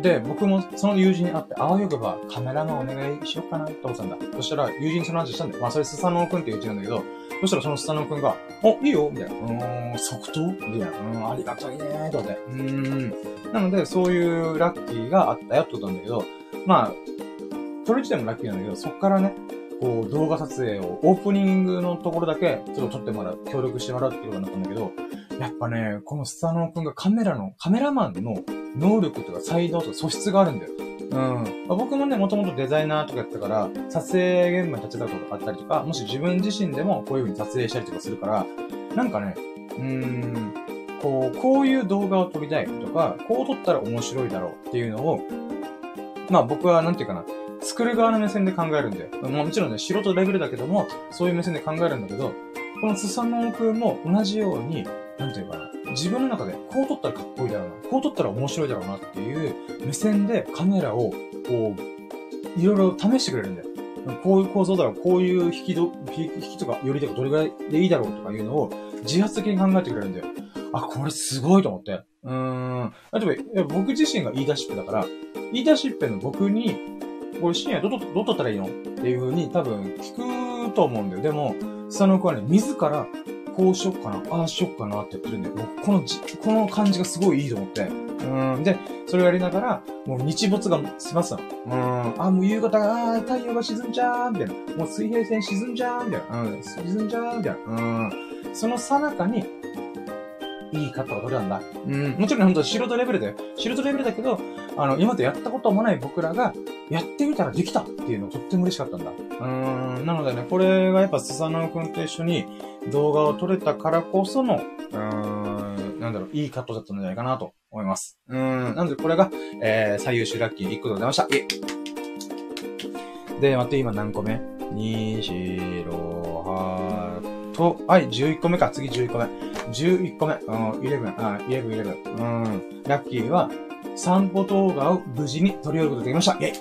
で、僕もその友人に会って、あわよくばカメラマンお願いしようかなって思ったんだ。そしたら、友人その話したんだよ。まあ、それスサノオくんっていううちなんだけど、そしたらそのスサノオくんが、お、いいよみたいな。うーん、即答？みたいな。うん、ありがたいねーと思って。うーん。なので、そういうラッキーがあったよってことなんだけど、まあ、それ自体もラッキーなんだけど、そっからね、こう、動画撮影を、オープニングのところだけ、ちょっと撮ってもらう、協力してもらうってことになったんだけど、やっぱね、このスタノー君がカメラの、カメラマンの能力とか才能とか素質があるんだよ。うん。まあ、僕もね、もともとデザイナーとかやってたから、撮影現場に立ちたことがあったりとか、もし自分自身でもこういう風に撮影したりとかするから、なんかね、うーん、こう、こういう動画を撮りたいとか、こう撮ったら面白いだろうっていうのを、まあ僕はなんていうかな、作る側の目線で考えるんだよ。まあ、もちろんね、素人レベルだけども、そういう目線で考えるんだけど、このスサノオ君も同じように、なんていうかな、自分の中でこう撮ったらかっこいいだろうな、こう撮ったら面白いだろうなっていう目線でカメラを、こう、いろいろ試してくれるんだよ。こういう構造だろう、こういう引きど、引きとか、よりとかどれぐらいでいいだろうとかいうのを自発的に考えてくれるんだよ。あ、これすごいと思って。うーん。例えば、僕自身が言い出しっぺだから、言い出しっぺの僕に、これ深夜ど、ど、どう撮ったらいいの？っていう風に多分聞くと思うんだよ。でも、佐野くんはね、自らこうしよっかな、ああしよっかなって言ってるんで、もうこのじ、この感じがすごいいいと思って。うん。で、それをやりながら、もう日没がしますの。うん。あ、もう夕方が、あ太陽が沈んじゃーみたいな。もう水平線沈んじゃーみたいな。うん。沈んじゃーみたいな。うん。そのさなかに、いいカットが取れたんだ。うん。もちろん本当素人レベルだよ。素人レベルだけど、あの、今までやったこともない僕らが、やってみたらできたっていうのとっても嬉しかったんだ。うーん。なのでね、これがやっぱスサノオくんと一緒に動画を撮れたからこその、うーん、なんだろう、いいカットだったんじゃないかなと思います。うーん。なのでこれが、えー、最優秀ラッキー1個でございました。えで、待って、今何個目 ?2、4、6、8と、はい、11個目か。次11個目。11個目。うん、11、あ、11、11。うん。ラッキーは、散歩動画を無事に撮り終えることができました。イェ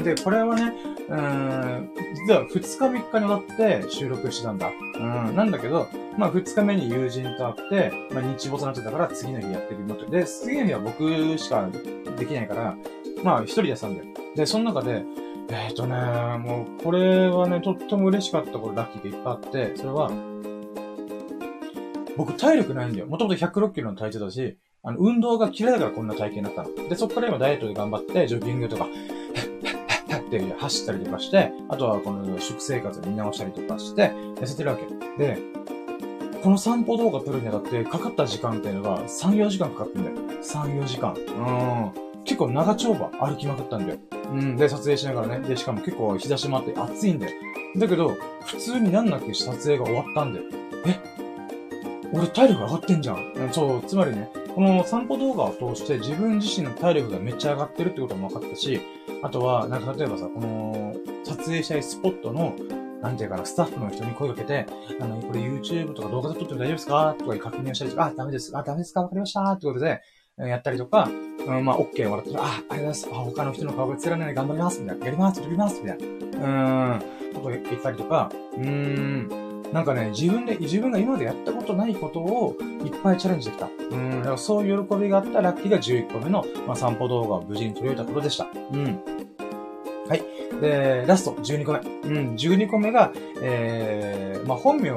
イで、これはね、うん、実は2日3日にわって収録してたんだ。うん、なんだけど、まあ2日目に友人と会って、まあ日没になってたから次の日やってるのって。で、次の日は僕しかできないから、まあ一人でやったんだよ。で、その中で、えっ、ー、とね、もうこれはね、とっても嬉しかったことラッキーがいっぱいあって、それは、僕体力ないんだよ。もともと106キロの体重だし、あの、運動が嫌いだからこんな体型になったの。で、そこから今ダイエットで頑張って、ジョギングとか、って走ったりとかして、あとはこの食生活を見直したりとかして、痩せてるわけ。で、この散歩動画撮るにあたってかかった時間っていうのが3、4時間かかってんだよ。3、4時間。うん。結構長丁場歩きまくったんだよ。うん。で、撮影しながらね。で、しかも結構日差しもあって暑いんだよ。だけど、普通になんなく撮影が終わったんだよ。え？俺体力上がってんじゃん。そう、つまりね、この散歩動画を通して自分自身の体力がめっちゃ上がってるってことも分かったし、あとは、なんか例えばさ、この、撮影したいスポットの、なんていうかな、スタッフの人に声をかけて、あの、これ YouTube とか動画で撮っても大丈夫ですか？とか確認をしたりとか、あ、ダメです。あ、ダメですか？わかりましたってことで、やったりとか、うん、まあ、OK もらったら、あ、ありがとうございます。あ、他の人の顔が映らないで頑張ります。みたいな。やります。やります。みたいな。うん、こと言ったりとか、うーん、なんかね、自分で、自分が今までやったことないことをいっぱいチャレンジできた。うん、だからそういう喜びがあったラッキーが11個目の、まあ、散歩動画を無事に撮り終えたことでした。うん。はい。で、ラスト、12個目。うん、12個目が、えー、まあ、本名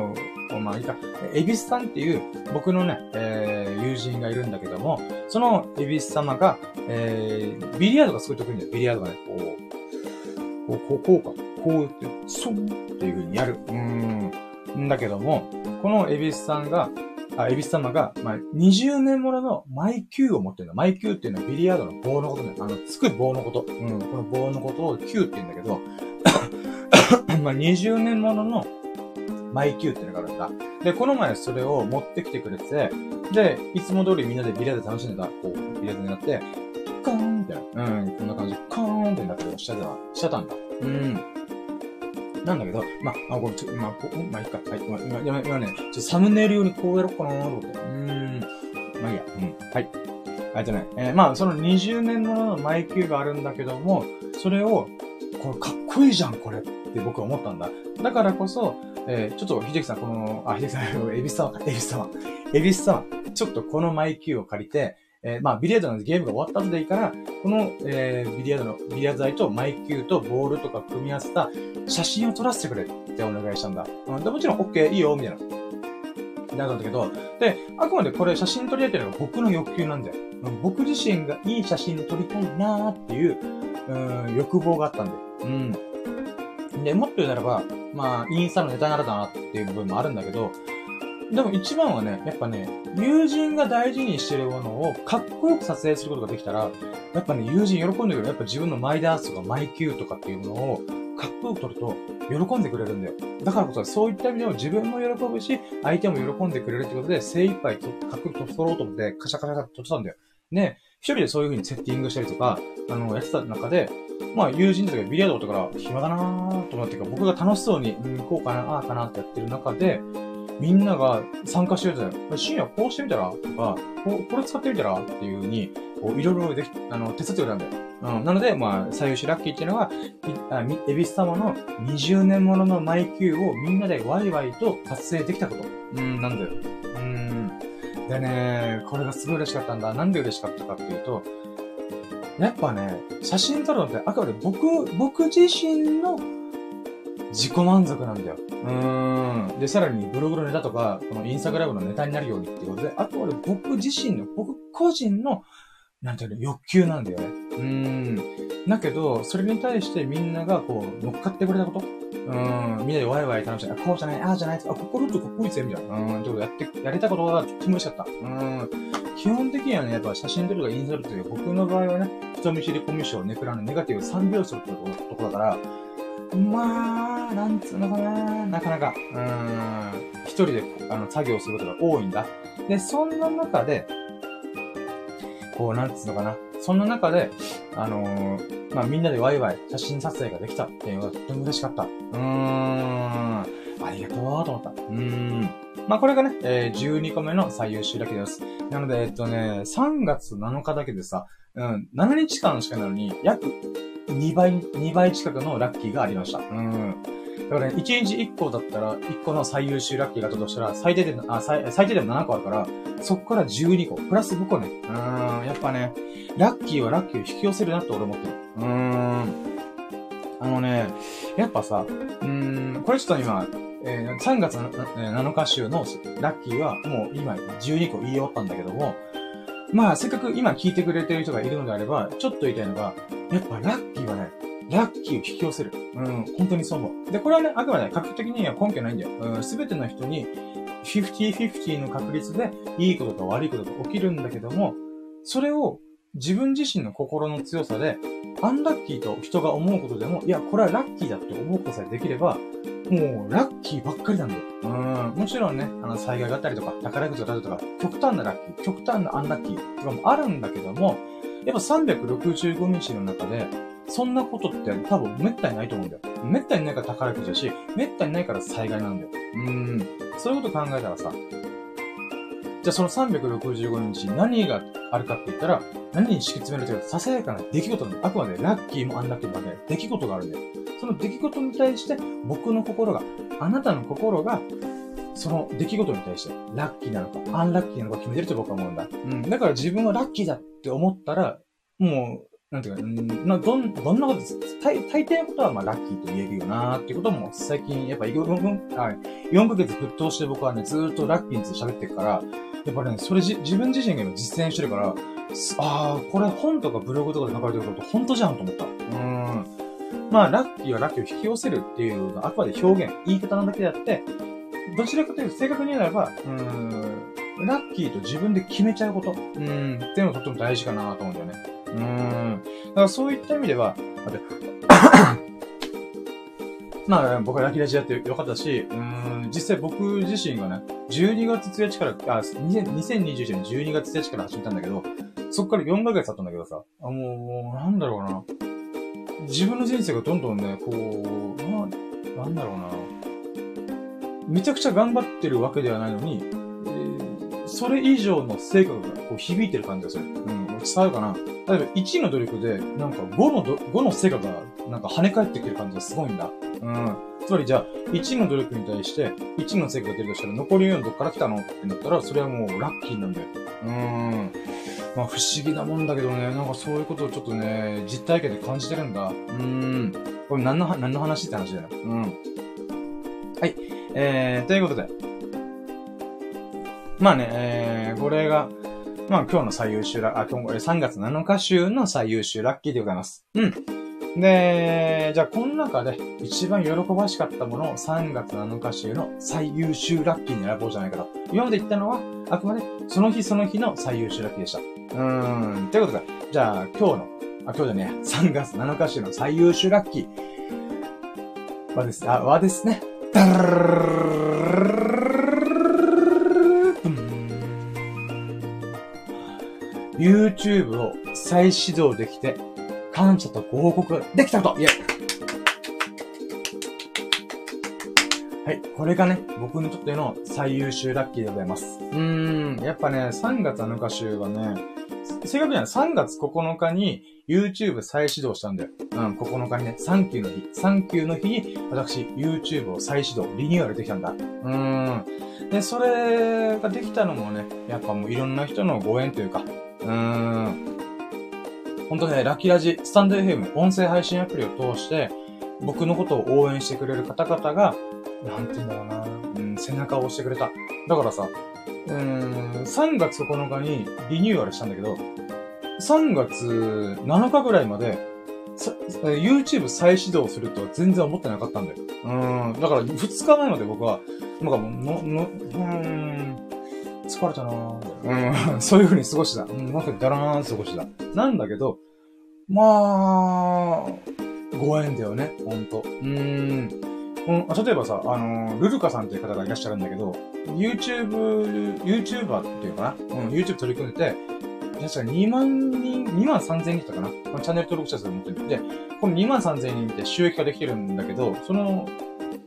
まあ、いいか、エビスさんっていう、僕のね、えー、友人がいるんだけども、そのエビス様が、えー、ビリヤードがすごい得意んだよ。ビリヤードがね、こう、こう、こう、こうか、こうやって、ソンっていう風にやる。うん。だけども、このエビスさんが、あ、エビス様が、まあ、20年もののマイキューを持ってるの。マイキューっていうのはビリヤードの棒のことね。あの、つく棒のこと。うん、この棒のことをキューって言うんだけど、まあ、20年もののマイキューっていうのがあるんだ。で、この前それを持ってきてくれて、で、いつも通りみんなでビリヤード楽しんでた、こう、ビリヤードになって、カーンって、うん、こんな感じ、カーンってなってしてた、してたんだ。うん。なんだけど、まあ、あ、これちょ、まあ、こまあ、いいか。はい。今、今今ね、ちょっとサムネイル用にこうやろうかなと思って。うーん。まあいいや。うん。はい。えっとね、えー、まあ、その20年もののマイキューがあるんだけども、それを、これかっこいいじゃん、これって僕は思ったんだ。だからこそ、えー、ちょっと、秀樹さん、この、あ、秀樹さん、エビス様、エビス様、エビス様、ちょっとこのマイキューを借りて、えー、まあ、ビリヤードのゲームが終わった後でいいから、この、えー、ビリヤードの、ビリヤード台とマイキューとボールとか組み合わせた写真を撮らせてくれってお願いしたんだ。うん、でもちろん OK、いいよ、みたいな。なったんだけど、で、あくまでこれ写真撮り合ってるのが僕の欲求なんだよ。僕自身がいい写真を撮りたいなーっていう、うん、欲望があったんだよ。うん。で、もっと言うならば、まあ、インスタのネタならだなっていう部分もあるんだけど、でも一番はね、やっぱね、友人が大事にしてるものをかっこよく撮影することができたら、やっぱね、友人喜んでくれる。やっぱ自分のマイダースとかマイキューとかっていうものをかっこよく撮ると喜んでくれるんだよ。だからこそそういった意味でも自分も喜ぶし、相手も喜んでくれるってことで精一杯とかっこよく撮ろうと思ってカシャカシャカ撮ってたんだよ。ね、一人でそういう風にセッティングしたりとか、あの、やってた中で、まあ友人とかビリヤードとか暇だなーと思ってか、僕が楽しそうに、うん、こうかな、ああかなってやってる中で、みんなが参加してるじゃない。深夜こうしてみたらとか、ここれ使ってみたらっていう風に、こう、いろいろでき、あの、手伝ってくれたんだよ。うん。なので、まあ、最優秀ラッキーっていうのは、エビス様の20年もののマイキューをみんなでワイワイと達成できたこと。うん、なんだよ。うん。でね、これがすごい嬉しかったんだ。なんで嬉しかったかっていうと、やっぱね、写真撮るのってあくまで僕、僕自身の自己満足なんだよ。うーん。で、さらにブログのネタとか、このインスタグラムのネタになるようにっていうことで、あくまで僕自身の、僕個人の、なんていうの、欲求なんだよね。うん。だけど、それに対してみんながこう、乗っかってくれたこと？うん。みんなでワイワイ楽しい。あ、こうじゃない、ああじゃない、あ、ここるとここいいぜ、みたいな。うん。ってことやって、やれたことがとっても嬉しかった。うん。基本的にはね、やっぱ写真撮るとかインスタ撮るという僕の場合はね、人見知りコミュ障、ネクラのネガティブ3拍子というところだから、まあ、なんつうのかな、なかなか、うん、一人であの作業することが多いんだ。で、そんな中で、こう、なんつうのかな。そんな中で、あのー、まあ、みんなでワイワイ写真撮影ができたっていうのがとても嬉しかった。うーん。ありがとうと思った。うーん。まあ、これがね、えー、12個目の最優秀だけです。なので、えっとね、3月7日だけでさ、うん、7日間しかないのに、約2倍、2倍近くのラッキーがありました。うん。だからね、1日1個だったら、1個の最優秀ラッキーがあったとしたら、最低で、あ、最、最低でも7個あるから、そこから12個、プラス5個ね。うーん、やっぱね、ラッキーはラッキーを引き寄せるなって俺思ってる。うーん。あのね、やっぱさ、うーん、これちょっと今、えー、3月7日週のラッキーはもう今12個言い終わったんだけども、まあ、せっかく今聞いてくれてる人がいるのであれば、ちょっと言いたいのが、やっぱラッ、ラッキーを引き寄せる。うん、本当にそう思う。で、これはね、あくまで科学的には根拠ないんだよ。うん、すべての人に、50-50の確率で、いいことと悪いことが起きるんだけども、それを自分自身の心の強さで、アンラッキーと人が思うことでも、いや、これはラッキーだって思うことさえできれば、もう、ラッキーばっかりなんだよ。うん。もちろんね、あの、災害があったりとか、宝くじが当たるとか、極端なラッキー、極端なアンラッキーとかもあるんだけども、やっぱ365日の中で、そんなことって多分滅多にないと思うんだよ。滅多にないから宝くじだし、滅多にないから災害なんだよ。うん。そういうこと考えたらさ、じゃあその365日何があるかって言ったら、何に敷き詰めるというか、ささやかな出来事の、あくまでラッキーもアンラッキーもね、出来事があるんだよ。その出来事に対して、僕の心が、あなたの心が、その出来事に対して、ラッキーなのか、アンラッキーなのか決めてると僕は思うんだ。うん。だから自分はラッキーだって思ったら、もう、なんていうか、うん、などん、どんなことです。大、大抵のことはまあラッキーと言えるよなーっていうことも最近、やっぱ4分、はい。4ヶ月沸騰して僕はね、ずーっとラッキーについて喋ってるから、やっぱね、それじ、自分自身が今実践してるから、ああ、これ本とかブログとかで書かれてること本当じゃんと思った。うん。まあ、ラッキーはラッキーを引き寄せるっていうのはあくまで表現、言い方なだけであって、どちらかというと正確に言えば、うん、ラッキーと自分で決めちゃうこと、うん、っていうのがとっても大事かなと思うんだよね。うん。だからそういった意味では、待って、まあ、僕はラッキーラジやってよかったし、うん、実際僕自身がね、12月1日から、あ、2021年12月1日から始めたんだけど、そっから4ヶ月経ったんだけどさ、あもう、なんだろうな。自分の人生がどんどんね、こう、まあ、なんだろうな。めちゃくちゃ頑張ってるわけではないのに、えー、それ以上の成果がこう響いてる感じがする。うん、伝わるかな例えば1の努力で、なんか5のど、5の成果がなんか跳ね返ってくる感じがすごいんだ。うん。つまりじゃあ、1の努力に対して1の成果が出るとしたら残り4どっから来たの？ってなったら、それはもうラッキーなんだよ。うん。まあ不思議なもんだけどね、なんかそういうことをちょっとね、実体験で感じてるんだ。うん。これ何の、何の話って話だよ。うん。はい。えー、ということで。まあね、えー、これが、まあ今日の最優秀ラあ、今日、3月7日週の最優秀ラッキーでございます。うん。で、じゃあこの中で一番喜ばしかったものを3月7日週の最優秀ラッキーに選ぼうじゃないかと。今まで言ったのは、あくまでその日その日の最優秀ラッキーでした。うーん。ということで、じゃあ今日の、あ、今日じゃね、3月7日週の最優秀ラッキーはです、あ、はですね。ダル YouTube を再始動できて、感謝とご報告できたことイェイはい。これがね、僕にとっての最優秀ラッキーでございます。うーん。やっぱね、3月7日週はね、正確には3月9日に YouTube 再始動したんだよ。うん、9日にね、サンキューの日。サンキューの日に私 YouTube を再始動、リニューアルできたんだ。うーん。で、それができたのもね、やっぱもういろんな人のご縁というか、うーん。ほんとね、ラッキーラジ、スタンド FM、音声配信アプリを通して、僕のことを応援してくれる方々が、なんて言うんだろうな、うん、背中を押してくれた。だからさ、うん、3月9日にリニューアルしたんだけど、3月7日ぐらいまで、YouTube 再始動するとは全然思ってなかったんだよ。うん。だから2日前まで僕は、なんかもう、の、の、うん、疲れたなぁ。うん、そういう風に過ごした。うん、なんかだらーん過ごした。なんだけど、まあ、ご縁だよね、ほんと。うん。例えばさ、あの、ルルカさんっていう方がいらっしゃるんだけど、YouTube、YouTuber っていうかな？うん、YouTube 取り組んでて、確か2万人、2万3000人だったかな？チャンネル登録者数を持ってる。で、この2万3000人って収益化できてるんだけど、その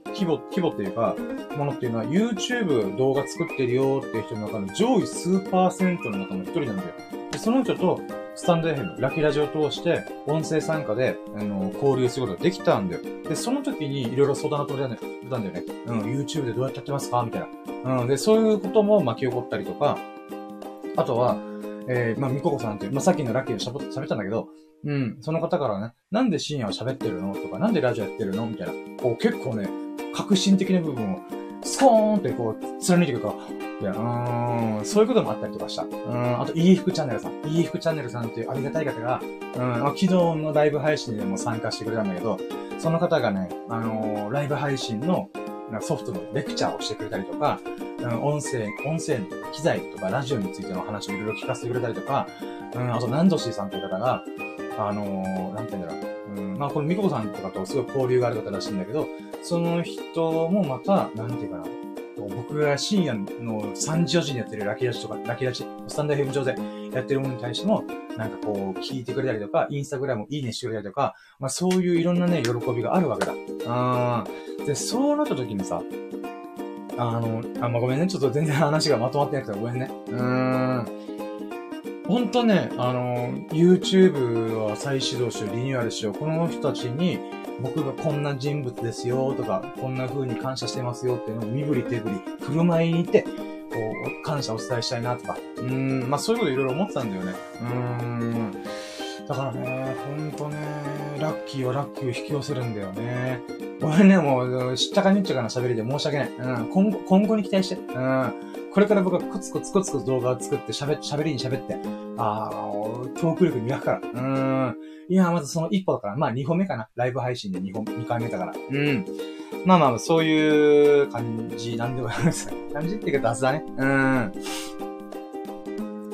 規模、規模っていうか、ものっていうのは YouTube 動画作ってるよっていう人の中の上位数パーセントの中の一人なんだよ。で、その人と、スタンド FM、ラキラジオを通して、音声参加で、あの、交流することができたんだよ。で、その時にいろいろ相談を取れたんだよね。うん、YouTube でどうやってやってますか？みたいな。うん、で、そういうことも巻き起こったりとか、あとは、えー、まあ、みここさんっていう、まあ、さっきのラッキーで喋ったんだけど、うん、その方からね、なんで深夜を喋ってるの？とか、なんでラジオやってるの？みたいな、こう結構ね、革新的な部分を、スコーンってこう、貫いていくか、いや、うん、そういうこともあったりとかした。うん、あと、いい服チャンネルさん。いい服チャンネルさんっていうありがたい方が、うん、昨日のライブ配信でも参加してくれたんだけど、その方がね、あのー、ライブ配信のソフトのレクチャーをしてくれたりとか、うん、音声、音声機材とかラジオについての話をいろいろ聞かせてくれたりとか、うん、あと、ナンドシーさんという方が、あのー、なんて言うんだろう。うん、まあ、このミココさんとかとすごい交流がある方らしいんだけど、その人もまた、なんていうかな。僕が深夜の3時4時にやってるラキラジとか、ラキラジ、スタンダー FM 上でやってるものに対しても、なんかこう、聞いてくれたりとか、インスタグラムいいねしてくれたりとか、まあそういういろんなね、喜びがあるわけだ。うん。で、そうなった時にさ、あの、あ、まあ、ごめんね。ちょっと全然話がまとまってなくてごめんね。うーん。ほんとね、あの、YouTube は再始動しよう、リニューアルしよう。この人たちに、僕がこんな人物ですよとか、こんな風に感謝してますよっていうのを身振り手振り、振る舞いに行って、こう、感謝をお伝えしたいなとか。うーん、まあそういうこといろいろ思ってたんだよね。うーん。だからね、ほんとね、ラッキーはラッキーを引き寄せるんだよね。俺ね、もう、知ったかにっちゃかな喋りで申し訳ない。うん、今後、今後に期待して。うん。これから僕はコツコツコツコツ動画を作って喋、喋りに喋って、あー、トーク力磨くから。うん。いや、まずその一歩だから。まあ、二本目かな。ライブ配信で二本、二回目だから。うん。まあまあ、そういう感じなんでございます。感じっていうか雑だね。うん。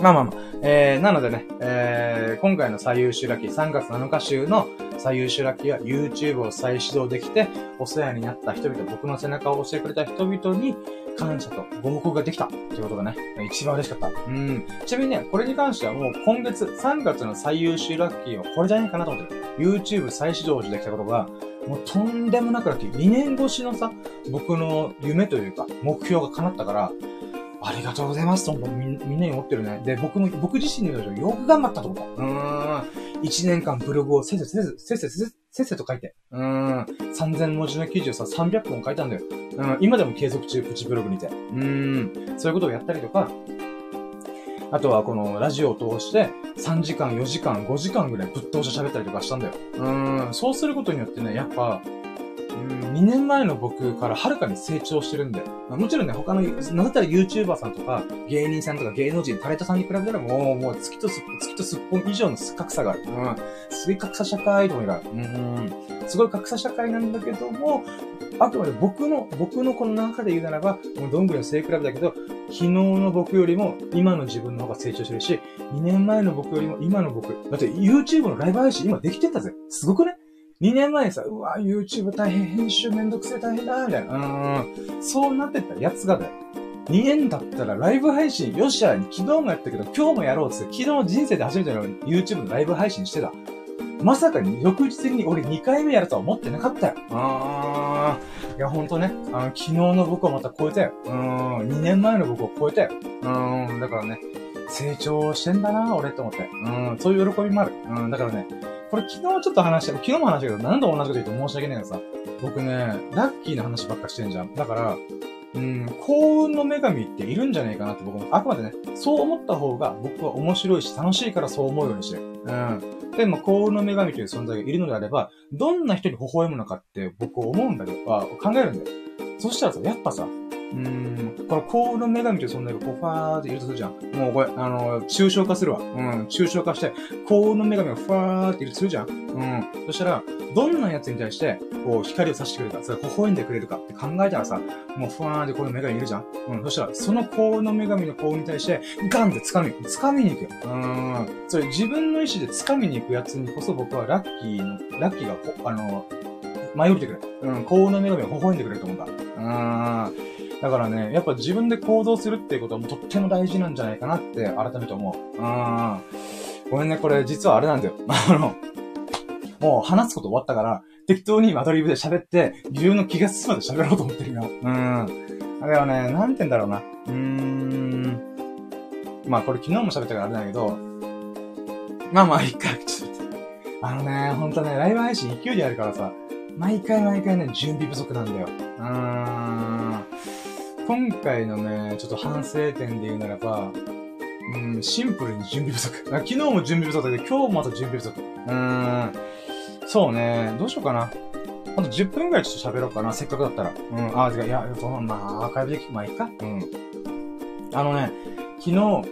まあまあまあ。えー、なのでね、えー、今回の最優秀ラッキー、3月7日週の最優秀ラッキーは YouTube を再始動できて、お世話になった人々、僕の背中を押してくれた人々に、感謝とご報告ができたっていうことがね、一番嬉しかった。うん。ちなみにね、これに関してはもう今月、3月の最優秀ラッキーはこれじゃないかなと思ってる。YouTube 再始動できたことが、もうとんでもなくラッキー。2年越しのさ、僕の夢というか、目標が叶ったから、ありがとうございますとみみんなに思ってるね。で、僕も、僕自身のよく頑張ったと思った。うーん。1年間ブログをせっせせっせせっせせっせと書いて。うーん。3000文字の記事をさ、300本書いたんだよ。うん。今でも継続中、プチブログにて。うーん。そういうことをやったりとか、あとはこのラジオを通して3時間、4時間、5時間ぐらいぶっ通し喋ったりとかしたんだよ。うん。そうすることによってね、やっぱ、2年前の僕からはるかに成長してるんで。もちろんね、他の、なんだったら YouTuber さんとか、芸人さんとか芸能人、タレントさんに比べたらもう、もう月とす、月とすっぽん以上の格差がある。うん。すごい格差社会と思いがある。うん。すごい格差社会なんだけども、あくまで僕の、僕のこの中で言うならば、もうどんぐりの背比べだけど、昨日の僕よりも今の自分の方が成長してるし、2年前の僕よりも今の僕。だって YouTube のライブ配信今できてたぜ。すごくね？2年前にさ、うわ、YouTube 大変、編集めんどくせえ大変だ、みたいな。うん。そうなってたやつがだよ。2年だったらライブ配信、よっしゃ、昨日もやったけど今日もやろうって、昨日人生で初めての YouTube のライブ配信してた。まさかに翌日に俺2回目やるとは思ってなかったよ。あー。いや、ほんとね、あ昨日の僕をまた超えたよ。うん、2年前の僕を超えたよ。うん、だからね、成長してんだな、俺と思って。うん、そういう喜びもある。うん、だからね、これ昨日ちょっと話した、昨日も話したけど、何度同じこと言って申し訳ないけどさ、僕ね、ラッキーな話ばっかしてんじゃん。だから、うん、幸運の女神っているんじゃないかなって僕も、あくまでね、そう思った方が僕は面白いし楽しいからそう思うようにしてる。うん。でも幸運の女神という存在がいるのであれば、どんな人に微笑むのかって僕思うんだけど、あ考えるんだよ。そしたらさ、やっぱさ、うん、この幸運の女神という存在がこう、ファーっているとするじゃん。もうこれ、あの、抽象化するわ。うん、抽象化して、幸運の女神がファーっているとするじゃん。うん。そしたら、どんな奴に対して、こう、光を差してくれるか、それ微笑んでくれるかって考えたらさ、もうふわーんでこういう女神いるじゃん。うん。そしたら、その幸運の女神の幸運に対して、ガンって掴み、掴みに行く。うん。それ自分の意志で掴みに行く奴にこそ僕はラッキーの、ラッキーが、あの、舞い降りてくれ。うん。幸運の女神を微笑んでくれると思うんだ。うん。だからね、やっぱ自分で行動するっていうことはもうとっても大事なんじゃないかなって改めて思う。うん。ごめんね、これ実はあれなんだよ。あの、もう話すこと終わったから、適当にアドリブで喋って、自分の気が進まで喋ろうと思ってるよ。うん。だからね、なんて言うんだろうな。うーん。まあこれ昨日も喋ったからあれだけど、まあまあいいか、ちょっと。あのね、ほんとね、ライブ配信勢いでやるからさ、毎回毎回ね、準備不足なんだよ。うーん。今回のね、ちょっと反省点で言うならば、うん、シンプルに準備不足。昨日も準備不足だけど、今日もまた準備不足。うーん。そうね、どうしようかな。あと10分くらいちょっと喋ろうかな、せっかくだったら。うん、あ、てか、いや、その、まあ、アーカイブでき、まあいいか。うん。あのね、昨日、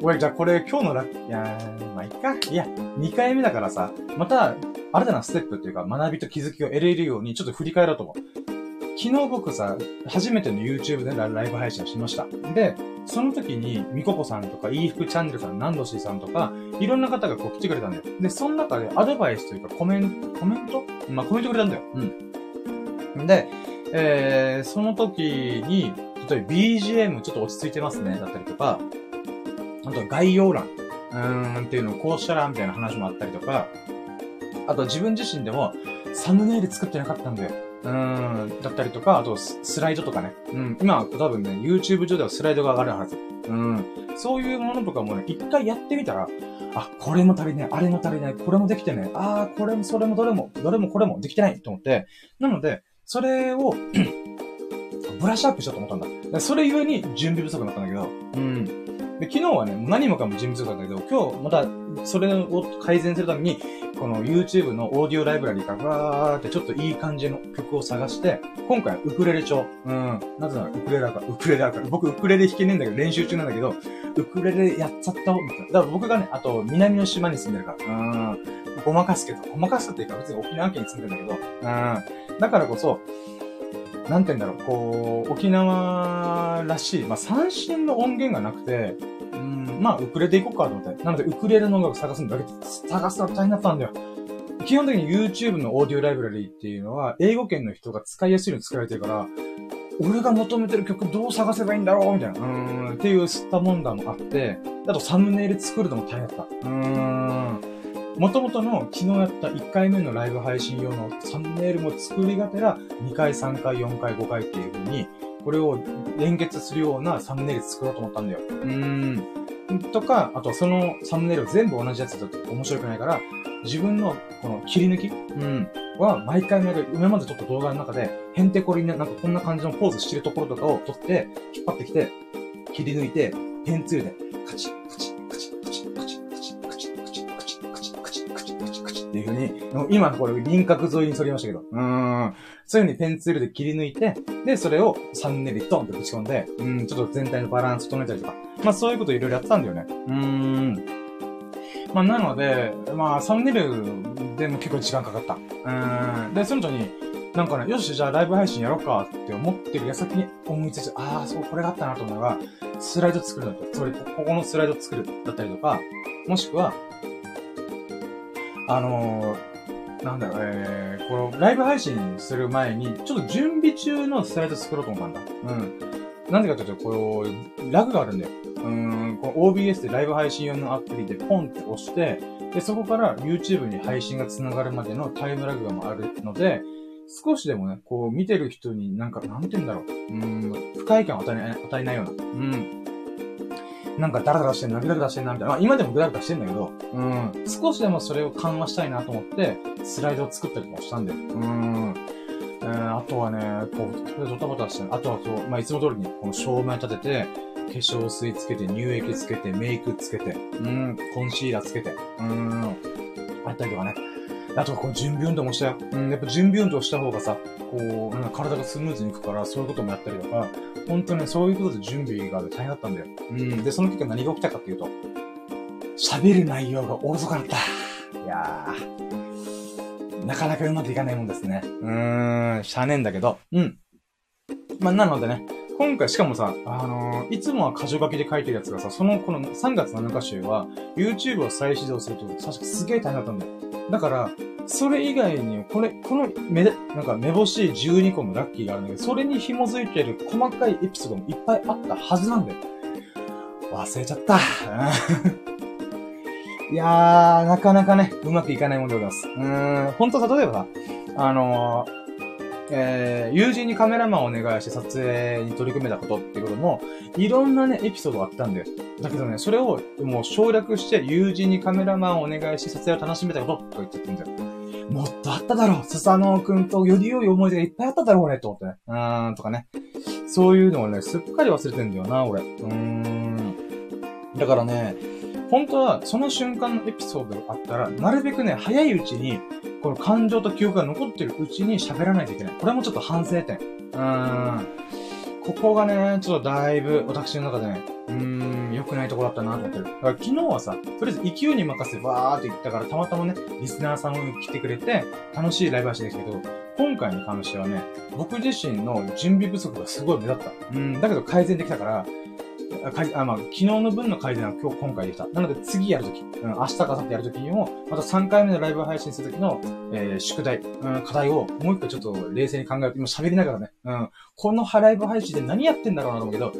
俺、じゃあこれ今日のラッキー、いやまあいいか。いや、2回目だからさ、また、新たなステップっていうか、学びと気づきを得れるように、ちょっと振り返ろうと思う。昨日僕さ、初めての YouTube でライブ配信をしました。で、その時に、みここさんとか、いい服チャンネルさん、ナンドシーさんとか、いろんな方がこう来てくれたんだよ。で、その中でアドバイスというかコメント、コメント？まあ、コメントくれたんだよ。うん。で、えー、その時に、例えば BGM ちょっと落ち着いてますね、だったりとか、あと概要欄、うーんっていうのをこうしたら、みたいな話もあったりとか、あと自分自身でも、サムネイル作ってなかったんだよ。うん、だったりとか、あとスライドとかね。うん、今多分ね、YouTube 上ではスライドが上がるはず。うん、そういうものとかもね、一回やってみたら、あ、これも足りない、あれも足りない、これもできてない、あー、これもそれもどれも、どれもこれもできてないと思って、なので、それをブラッシュアップしようと思ったんだ。それゆえに準備不足だったんだけど、うん。で、昨日はね、何もかも準備不足だったけど、今日またそれを改善するために、この YouTube のオーディオライブラリーからわーってちょっといい感じの曲を探して、今回ウクレレ調。うん。なぜならウクレレだから、ウクレレだから。僕ウクレレ弾けねえんだけど、練習中なんだけど、ウクレレやっちゃった方がいい。だから僕がね、あと南の島に住んでるから。うん。ごまかすけど、ごまかすっていうか別に沖縄県に住んでるんだけど、うん。だからこそ、なんて言うんだろう、こう、沖縄らしい、まあ、三振の音源がなくて、うん、まあ、ウクレレで行こうかと思って。なので、ウクレレの音楽探すんだけど、探すの大変だったんだよ。基本的に YouTube のオーディオライブラリーっていうのは、英語圏の人が使いやすいように作られてるから、俺が求めてる曲どう探せばいいんだろうみたいな。うん、っていう吸ったもんだもあって、あとサムネイル作るのも大変だった。うーん。元々の昨日やった1回目のライブ配信用のサムネイルも作りがてら、2回、3回、4回、5回っていう風に、これを連結するようなサムネイル作ろうと思ったんだよ。うーん。とか、あとそのサムネイルを全部同じやつだと面白くないから、自分のこの切り抜き、うん、は毎回毎回、今まで撮った動画の中で、へんてこりな、なんかこんな感じのポーズしてるところとかを撮って、引っ張ってきて、切り抜いて、ペンツールで、カチッ、っていう風に、今これ輪郭沿いに反りましたけど、うん。そういう風にペンツールで切り抜いて、で、それをサンネリドンってぶち込んで、うん、ちょっと全体のバランス整えたりとか、まあそういうこといろいろやってたんだよね。うーん。まあなので、まあサムネイルでも結構時間かかった。うん。で、その後に、なんかね、よし、じゃあライブ配信やろうかって思ってる矢先に思いついて、ああ、そう、これがあったなと思うのが、スライド作るだった。つまり、ここのスライド作るだったりとか、もしくは、あのー、なんだろう、えー、このライブ配信する前に、ちょっと準備中のスライド作ろうと思ったんだ。うん。なんでかというと、こう、ラグがあるんだよ。うん、この OBS でライブ配信用のアプリでポンって押して、で、そこから YouTube に配信が繋がるまでのタイムラグがあるので、少しでもね、こう見てる人になんか、なんて言うんだろう。うん、不快感を与えない、与えないような。うん。なんかダラダラしてんな、グダグダしてんな、みたいな。まあ今でもグダグダしてんだけど、うん。少しでもそれを緩和したいなと思って、スライドを作ったりとかしたんだよ。うん。えー、あとはね、こう、ドタバタして、あとはそう、まあいつも通りにこの照明立てて、化粧水つけて、乳液つけて、メイクつけて、うん、コンシーラーつけて、うん、あったりとかね。あとはこの準備運動もしたよ。うん、やっぱ準備運動した方がさ、こう、なんか体がスムーズにいくから、そういうこともやったりとか、本当にね、そういうことで準備が大変だったんだよ。うん、で、その結果何が起きたかっていうと、喋る内容がおろそかだった。いやー、なかなかうまくいかないもんですね。うーん、しゃねえんだけど、うん。まあ、なのでね、今回しかもさ、あのー、いつもは箇条書きで書いてるやつがさ、そのこの3月7日週は YouTube を再始動すると確かすげえ大変だったんだよ。だから、それ以外に、これ、このめで、なんかめぼしい12個のラッキーがあるんだけど、それに紐づいてる細かいエピソードもいっぱいあったはずなんだよ。忘れちゃった。いやー、なかなかね、うまくいかないもんでございます。うーん、本当例えばさ、あのー、えー、友人にカメラマンをお願いして撮影に取り組めたことっていうことも、いろんなね、エピソードがあったんだよ。だけどね、それをもう省略して、友人にカメラマンをお願いして撮影を楽しめたこととか言っちゃってんだよ。もっとあっただろうスサノオくんとより良い思い出がいっぱいあっただろう俺と思ってね。うーん、とかね。そういうのをね、すっかり忘れてんだよな、俺。うーん。だからね、本当はその瞬間のエピソードがあったら、なるべくね、早いうちに、この感情と記憶が残ってるうちに喋らないといけない。これもちょっと反省点。うーん。ここがね、ちょっとだいぶ私の中でね、うーん、良くないところだったなと思ってる。だから昨日はさ、とりあえず勢いに任せてバーって言ったから、たまたまね、リスナーさんも来てくれて、楽しいライブ配信できたけど、今回に関してはね、僕自身の準備不足がすごい目立った。うん、だけど改善できたから、あ、まあ、昨日の分の改善は今日、今回できた。なので次やるとき、うん、明日か明後日やるときにも、また3回目のライブ配信するときの、えー、宿題、うん、課題をもう一回ちょっと冷静に考えると、今喋りながらね、うん、このライブ配信で何やってんだろうなと思うけど、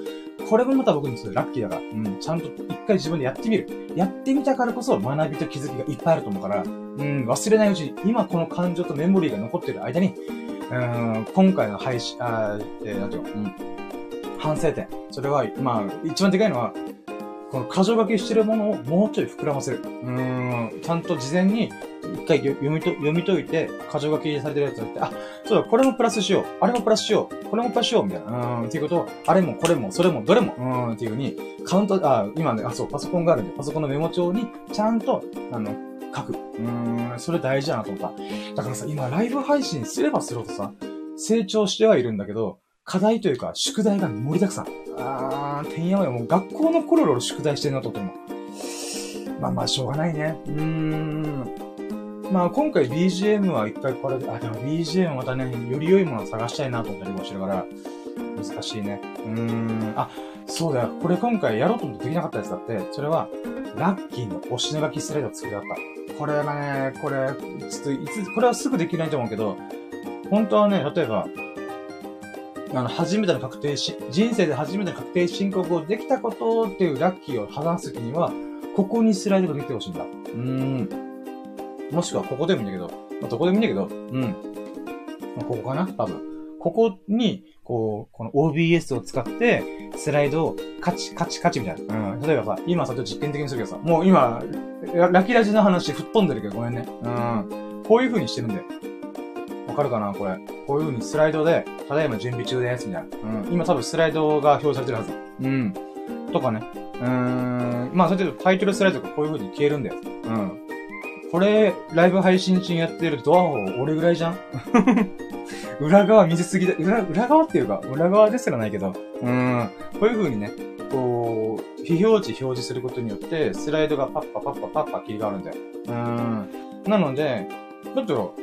これもまた僕にとってラッキーだから、うん、ちゃんと一回自分でやってみる。やってみたからこそ学びと気づきがいっぱいあると思うから、うん、忘れないうちに、今この感情とメモリーが残ってる間に、うん、今回の配信、あえー、なんていうの、うん反省点。それは、まあ、一番でかいのは、この箇条書きしてるものをもうちょい膨らませる。うん、ちゃんと事前に一回読みと、読み解いて、箇条書きされてるやつをって、あ、そうだ、これもプラスしよう。あれもプラスしよう。これもプラスしよう。みたいな。うん、っていうことを、あれもこれも、それも、どれも、うん、っていうふうに、カウント、あ、今ね、あ、そう、パソコンがあるんで、パソコンのメモ帳に、ちゃんと、あの、書く。うん、それ大事だなと思った。だからさ、今、ライブ配信すればするほどさ、成長してはいるんだけど、課題というか、宿題が盛りだくさん。あー、てんやわよ。もう学校の頃の宿題してんなと思っても。まあまあ、しょうがないね。うーん。まあ今回 BGM は一回これで、あ、でも BGM またね、より良いものを探したいなと思ったりもしてるから、難しいね。うーん。あ、そうだよ。これ今回やろうと思ってできなかったやつだって、それは、ラッキーのお品書きスライド作りだった。これはね、これ、ちょっといつ、これはすぐできないと思うけど、本当はね、例えば、あの、初めての確定し、人生で初めての確定申告をできたことっていうラッキーを話すときには、ここにスライドが出てほしいんだ。うーん。もしくはここでもいいんだけど、まあ、どこでもいいんだけど、うん。まあ、ここかな？多分。ここに、こう、この OBS を使って、スライドをカチカチカチみたいな。うん。例えばさ、今さ、ちょっと実験的にするけどさ、もう今、ラキラジの話吹っ飛んでるけどごめんね。うん。こういう風にしてるんだよ。わかるかなこれ。こういう風にスライドで、ただいま準備中です、みたいな。うん。今多分スライドが表示されてるはず。うん。とかね。うーん。まあ、それでタイトルスライドがこういう風に消えるんだよ。うん。これ、ライブ配信中にやってるドアホ俺ぐらいじゃん？裏側見せすぎだ。裏、裏側っていうか、裏側ですらないけど、うん。こういう風にね、こう、非表示表示することによって、スライドがパッパパッパパッパ切り替わるんだよ。うん。なので、ちょっと、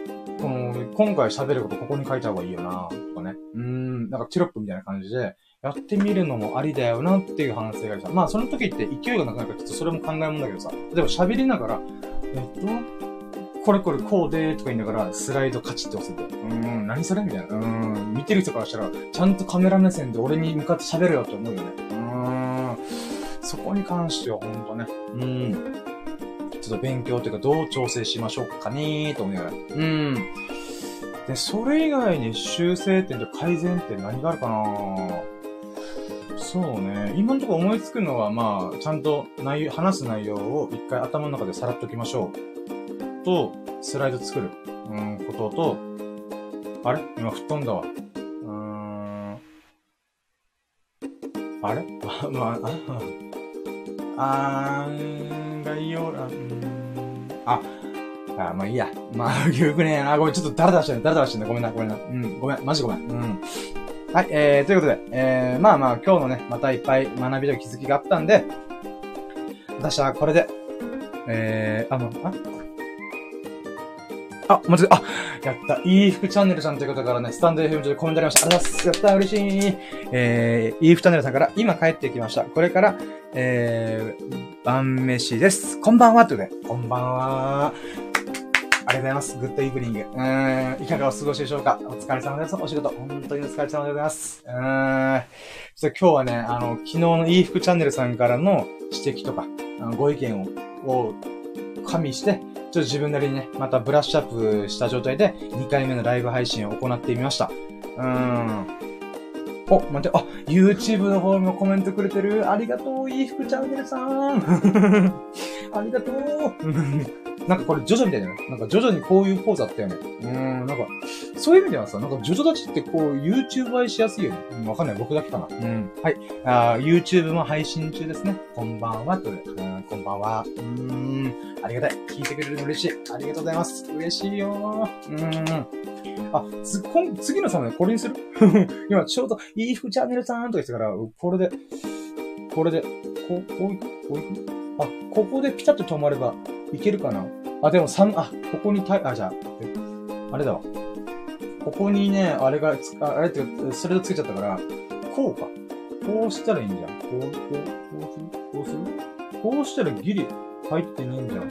この、今回喋ることここに書いた方がいいよな、とかね。うん、なんかテロップみたいな感じで、やってみるのもありだよなっていう反省がさ。まあその時って勢いがなくなるからちょっとそれも考えもんだけどさ。例えば喋りながら、えっと、これこれこうでとか言いながら、スライドカチって押せて。うーん、何それみたいな。うーん、見てる人からしたら、ちゃんとカメラ目線で俺に向かって喋るよって思うよね。うーん。そこに関してはほんとね。うん。ちょっと勉強というか、どう調整しましょうかねーと思いながら。うん。で、それ以外に修正点と改善点何があるかなそうね。今のところ思いつくのは、まあ、ちゃんと内容、話す内容を一回頭の中でさらっときましょう。と、スライド作る、うん、ことと、あれ？今吹っ飛んだわ。うーん。あれ？あ、まあ、あ、あー、概要欄、あ、あ、まあいいや。まあ、よくねえな。ごめん、ちょっと誰出してんだ、誰出してんだ。ごめんな、ごめんな。うん、ごめん、マジごめん。うん。はい、えー、ということで、えー、まあまあ、今日のね、またいっぱい学びと気づきがあったんで、私はこれで、えー、あの、あ？あ、マジで、あ、やった。いい服チャンネルさんという方からね、スタンド FM 上でコメントありました。ありがとうございます。やった、嬉しい。えー、いい服チャンネルさんから、今帰ってきました。これから、えー、晩飯です。こんばんは、ということで、こんばんは。ありがとうございます。グッドイブニング。うーん、いかがお過ごしでしょうか？お疲れ様です。お仕事、本当にお疲れ様でございます。うーん。そ今日はね、あの、昨日のいい服チャンネルさんからの指摘とか、あのご意見を、を加味して、ちょっと自分なりにね、またブラッシュアップした状態で2回目のライブ配信を行ってみました。うーん。お、待って、あ、YouTube の方にもコメントくれてる。ありがとう、いい服チャンネルさん。ありがとう。なんかこれ、ジョジョみたいじゃないなんか、ジョジョにこういうポーズあったよね。うん、なんか、そういう意味ではさ、なんか、ジョジョ立ちってこう、YouTube 映えしやすいよね。うん、わかんない。僕だけかな。うん。はい。あ YouTube も配信中ですね。こんばんは。といううん、こんばんは。うん、ありがたい。聞いてくれるの嬉しい。ありがとうございます。嬉しいようん。あ、つ、今、次のサムネこれにする？今、ちょうど、いい服チャンネルさんとか言ってから、これで、これで、こう、こういくこういくあ、ここでピタッと止まれば、いけるかな？あ、でも3、あ、ここにた、あ、じゃあ、あれだわ。ここにね、あれがつ、あれってそれでつけちゃったから、こうか。こうしたらいいんじゃん。こう、こう、こうする？こうするこうしたらギリ入ってねえんじゃん。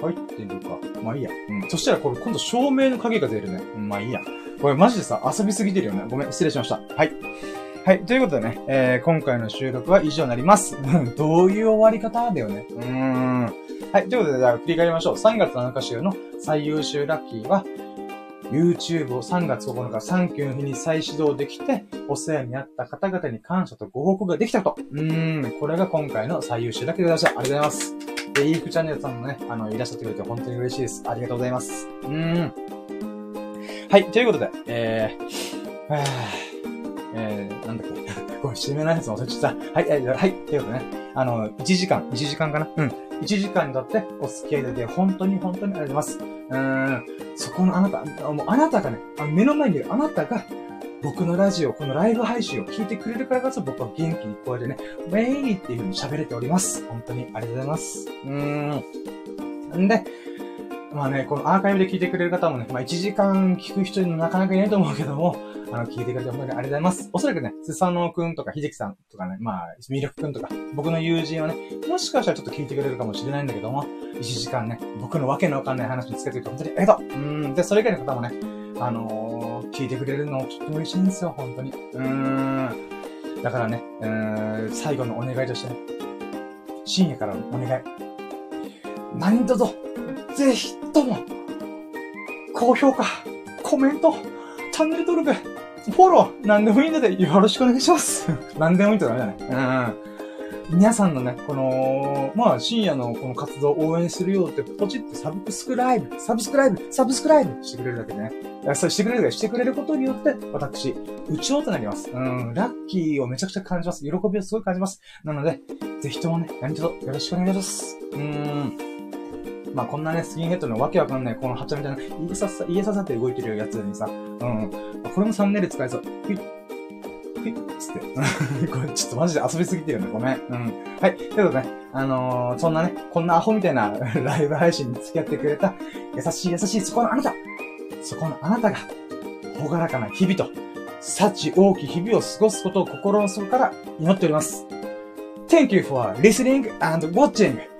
入ってるか。まあいいや。うん。そしたらこれ今度照明の影が出るね。うん、まあいいや。これマジでさ、遊びすぎてるよね。ごめん、失礼しました。はい。はい。ということでね、えー、今回の収録は以上になります。どういう終わり方だよね。うーん。はい。ということで、じゃあ振り返りましょう。3月7日週の最優秀ラッキーは、YouTube を3月9日サンキューの日に再始動できて、お世話になった方々に感謝とご報告ができたと。うーん。これが今回の最優秀ラッキーでございました。ありがとうございます。で、イーフチャンネルさんもね、あの、いらっしゃってくれて本当に嬉しいです。ありがとうございます。うーん。はい。ということで、えー、はぁえー、なんだっけ。ごめん、締めないやつも忘れちゃった。はい、はい、はい、ということでね。あの、1時間、1時間かなうん。1時間にとってお付き合いで本当に本当にありがとうございます。うん。そこのあなた、もうあなたがね、あ目の前にいるあなたが、僕のラジオ、このライブ配信を聞いてくれるからこそ僕は元気にこうやってね、ウェイっていう風に喋れております。本当にありがとうございます。うーん。んで、まあね、このアーカイブで聞いてくれる方もね、まあ1時間聞く人になかなかいないと思うけども、あの、聞いてくれて本当にありがとうございます。おそらくね、スサノオくんとか、秀樹さんとかね、まあ、ミルクくんとか、僕の友人はね、もしかしたらちょっと聞いてくれるかもしれないんだけども、1時間ね、僕のわけのわかんない話につけてくれて本当にありがとううん、で、それ以外の方もね、あのー、聞いてくれるのとっても嬉しいんですよ、本当に。うーん。だからね、うーん、最後のお願いとしてね、深夜からのお願い。何卒、ぜひとも、高評価、コメント、チャンネル登録、フォロー、なんでもいいのでよろしくお願いします。なんでもいいとダメだね。うん。皆さんのね、この、まあ、深夜のこの活動を応援するよって、ポチってサブスクライブ、サブスクライブ、サブスクライブしてくれるだけでね。そうしてくれるしてくれることによって、私、宇宙となります。うん、ラッキーをめちゃくちゃ感じます。喜びをすごい感じます。なので、ぜひともね、何卒よろしくお願いします。うん。まあ、こんなね、スキンヘッドのわけわかんない、このハチャみたいな、家ささ、家ささって動いてるやつにさ、うん。これもサムネイル使えそう。ピッつって。これちょっとマジで遊びすぎてるんだ。ごめん。うん。はい。ということでね、あのー、そんなね、こんなアホみたいな ライブ配信に付き合ってくれた、優しい優しいそこのあなたそこのあなたが、ほがらかな日々と、幸大き日々を過ごすことを心の底から祈っております。Thank you for listening and watching.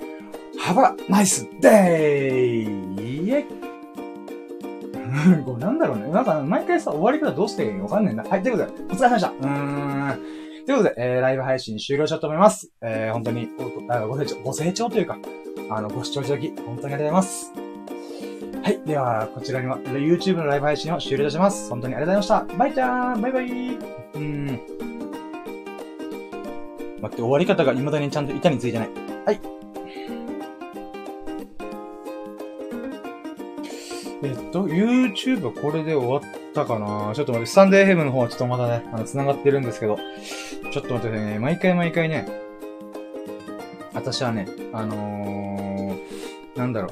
Have a nice day! これなんだろうね。なんか、毎回さ、終わり方どうしていいかわかんないんだ。はい、ということで、お疲れ様でした。うーん。ということで、えー、ライブ配信終了しようと思います。えー、本当にご、ご成長、ご成長というか、あの、ご視聴いただき、本当にありがとうございます。はい。では、こちらには、YouTube のライブ配信を終了いたします。本当にありがとうございました。バイチャーンバイバイうん。待って、終わり方が未だにちゃんと板についてない。はい。えっと、YouTube はこれで終わったかな？ちょっと待って、スタンデーヘムの方はちょっとまだね、あの、繋がってるんですけど、ちょっと待ってね、毎回毎回ね、私はね、あのー、なんだろう。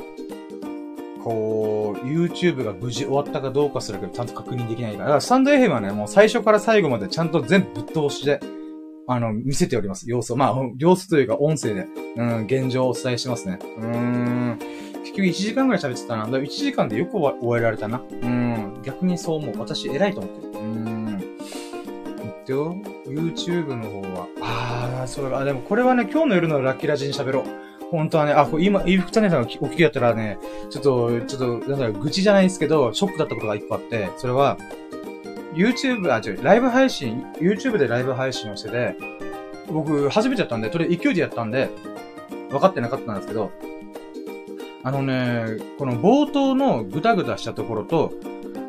こう、YouTube が無事終わったかどうかすらちゃんと確認できないから。だから、スタンド FM はね、もう最初から最後までちゃんと全部ぶっ通しで、あの、見せております。様子を。まあ、様子というか音声で、うん、現状をお伝えしてますね。うーん。結局1時間ぐらい喋ってたな。だ1時間でよく終えられたな。うん。逆にそう思う。私偉いと思ってる。うん。えっと、YouTube の方は、あー、そうあ、でもこれはね、今日の夜のラッキーラジに喋ろう。本当はね、あ、今、イーフクチャンネルさんがお聞きだったらね、ちょっと、ちょっと、なんだろう、愚痴じゃないですけど、ショックだったことが一個あって、それは、YouTube、あ、違う、ライブ配信、YouTube でライブ配信をしてて、僕、初めてやったんで、とりあえず勢いでやったんで、分かってなかったんですけど、あのね、この冒頭のぐだぐだしたところと、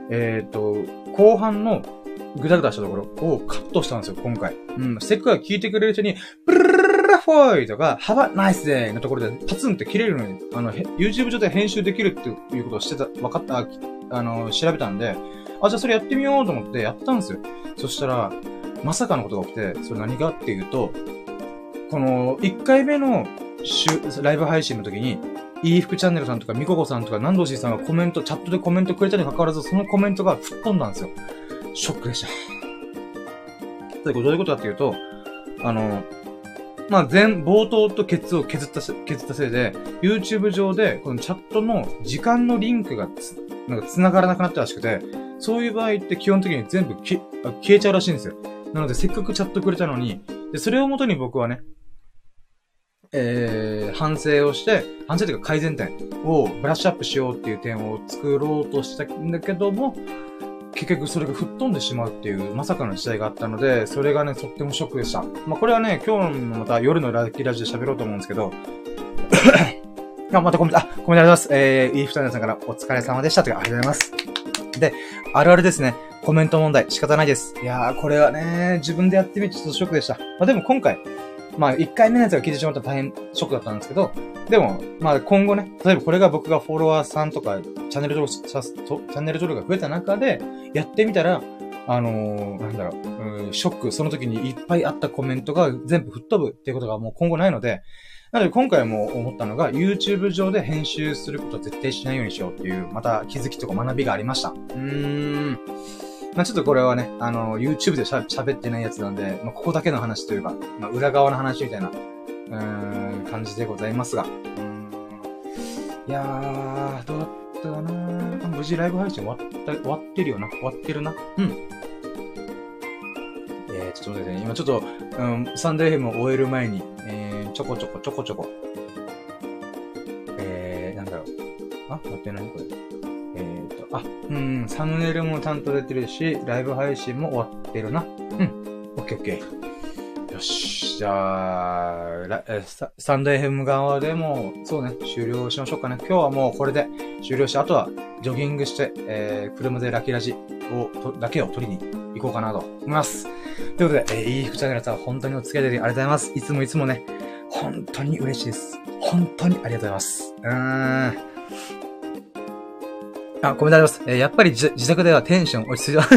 えっ、ー、と、後半のぐだぐだしたところをカットしたんですよ、今回。うん。せっかく聞いてくれる人に、ブルルルルルフォイとか、ハバナイスデーのところでパツンって切れるのに、あの、YouTube 上で編集できるっていうことをしてた、分かった、あの、調べたんで、あ、じゃあそれやってみようと思ってやったんですよ。そしたら、まさかのことが起きて、それ何かっていうと、この、1回目のライブ配信の時に、いい服チャンネルさんとか、みここさんとか、南道しさんがコメント、チャットでコメントくれたに関わらず、そのコメントが吹っ飛んだんですよ。ショックでした。どういうことかっていうと、あの、まあ、全、冒頭とケツを削ったせ、削ったせいで、YouTube 上で、このチャットの時間のリンクがつ、なんか繋がらなくなったらしくて、そういう場合って基本的に全部消えちゃうらしいんですよ。なので、せっかくチャットくれたのに、で、それをもとに僕はね、えー、反省をして、反省というか改善点をブラッシュアップしようっていう点を作ろうとしたんだけども、結局それが吹っ飛んでしまうっていうまさかの事態があったので、それがね、とってもショックでした。まあ、これはね、今日のまた夜のラッキーラジで喋ろうと思うんですけど、あ、またコメント、あ、コメントありがとうございます。えー、いい二人さんからお疲れ様でしたとか、ありがとうございます。で、あるあるですね。コメント問題、仕方ないです。いやー、これはね、自分でやってみてちょっとショックでした。まあ、でも今回、まあ、一回目のやつが聞いてしまったら大変ショックだったんですけど、でも、まあ、今後ね、例えばこれが僕がフォロワーさんとか、チャンネル登録、チャンネル登録が増えた中で、やってみたら、あのー、なんだろう、うショック、その時にいっぱいあったコメントが全部吹っ飛ぶっていうことがもう今後ないので、なので今回も思ったのが、YouTube 上で編集することは絶対しないようにしようっていう、また気づきとか学びがありました。うーん。まあちょっとこれはね、あの、YouTube で喋ってないやつなんで、まあここだけの話というか、まあ裏側の話みたいな、うーん、感じでございますが。いやー、どうだったかな無事ライブ配信終わった、終わってるよな。終わってるな。うん。えー、ちょっと待ってね。今ちょっと、うん、サンデーヘムを終える前に、えー、ちょこちょこちょこちょこ。えー、なんだろう。あ、待って、何これ。あ、うん、サムネイルもちゃんと出てるし、ライブ配信も終わってるな。うん。オッケーオッケー。よし。じゃあ、えスタンド FM 側でも、そうね、終了しましょうかね。今日はもうこれで終了して、あとはジョギングして、えー、車でラキラジを、とだけを取りに行こうかなと思います。ということで、えー、いい服チャンネルさん、本当にお付き合いでありがとうございます。いつもいつもね、本当に嬉しいです。本当にありがとうございます。うーん。あ、コメントあります。えー、やっぱり自宅ではテンション落ち着いた。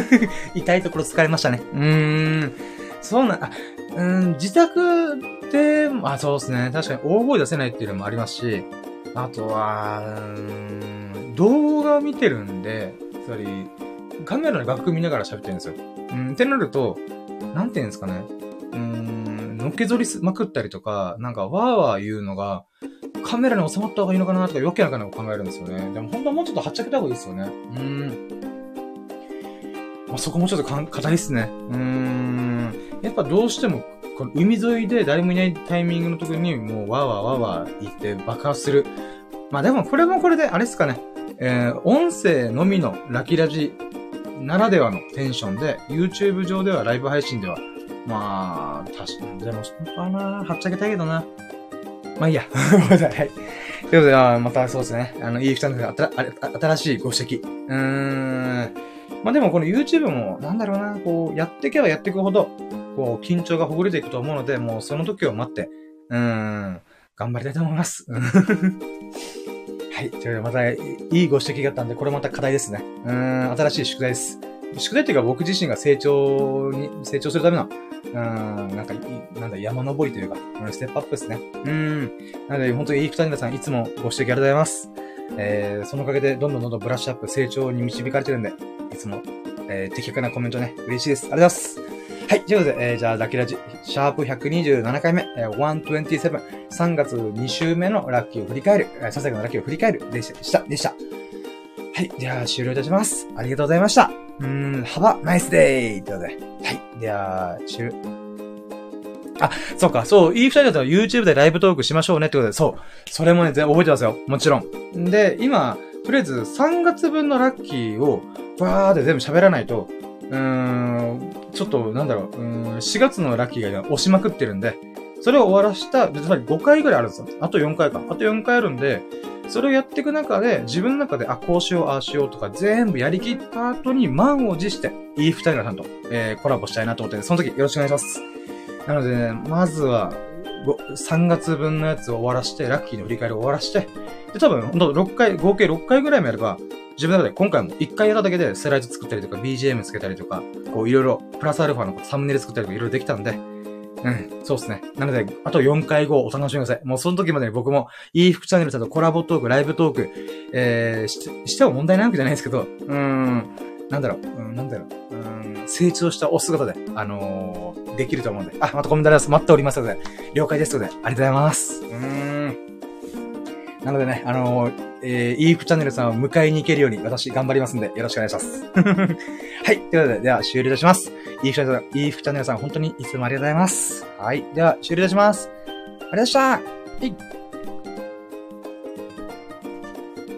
痛いところ疲れましたね。うーん。そうな、あ、うん、自宅で、あ、そうですね。確かに大声出せないっていうのもありますし、あとは、うん、動画見てるんで、つまり、カメラの楽譜見ながら喋ってるんですよ。うん、ってなると、なんていうんですかね。うん、のっけぞりまくったりとか、なんかわーわー言うのが、カメラに収まった方がいいのかなとか、余計なかな考えるんですよね。でも本当はもうちょっとはっちゃけた方がいいですよね。うん。まあ、そこもちょっとか、硬いっすね。うーん。やっぱどうしても、この海沿いで誰もいないタイミングの時に、もうわーわーわーわー言って爆発する。まあでもこれもこれで、あれですかね。えー、音声のみのラキラジならではのテンションで、YouTube 上ではライブ配信では、まあ、確かに、でも、本当はな、はっちゃけたいけどな。まあいいや。はい。ということで、またそうですね。あの、いい二人の新しいご指摘。うーん。まあでもこの YouTube も、なんだろうな、こう、やっていけばやっていくほど、こう、緊張がほぐれていくと思うので、もうその時を待って、うーん、頑張りたいと思います。はい。ということで、また、いいご指摘があったんで、これまた課題ですね。うーん、新しい宿題です。宿題っていうか僕自身が成長に、成長するための、うん、なんか、なんだ、山登りというか、ステップアップですね。うん。なので、本当にいい二人さん、いつもご指摘ありがとうございます。えー、そのおかげで、どんどんどんどんブラッシュアップ、成長に導かれてるんで、いつも、えー、的確なコメントね、嬉しいです。ありがとうございます。はい、ということで、えー、じゃあ、ラッキーラジ、シャープ127回目、えー、127、3月2週目のラッキーを振り返る、えー、ささやかなラッキーを振り返る、でした、でした。はい、では、終了いたします。ありがとうございました。うーん、Have a nice day! ということで、はい、では、終了。あ、そうか、そう、いい二人だったら YouTube でライブトークしましょうねってことで、そう。それもね、全覚えてますよ。もちろん。で、今、とりあえず3月分のラッキーを、バーって全部喋らないと、うーん、ちょっと、なんだろう、うん、4月のラッキーが押しまくってるんで、それを終わらした、つまり5回ぐらいあるんですよ。あと4回か。あと4回あるんで、それをやっていく中で、自分の中で、あ、こうしよう、ああしようとか、全部やりきった後に満を持して、いい二人のさんと、えー、コラボしたいなと思って、その時よろしくお願いします。なのでね、まずは、3月分のやつを終わらして、ラッキーの振り返りを終わらして、で、多分、ほんと6回、合計6回ぐらいもやれば、自分の中で今回も1回やっただけでスライド作ったりとか BGM つけたりとか、こういろいろ、プラスアルファのサムネイル作ったりとかいろいろできたんで、うん、そうですね。なので、あと4回後お楽しみください。もうその時まで僕も、いい服チャンネルさんとコラボトーク、ライブトーク、えー、ししても問題ないわけじゃないですけど、うーん、なんだろう、うん、なんだろう、うん、成長したお姿で、あのー、できると思うんで、あ、またコメントあります。待っておりますので、了解ですので、ありがとうございます。うーん。なのでね、あのー、えー、イーフチャンネルさんを迎えに行けるように私頑張りますんで、よろしくお願いします。はい。ということで、では終了いたします。イーフチャンネルさん、イーフチャンネルさん、本当にいつもありがとうございます。はい。では終了いたします。ありがとうございました。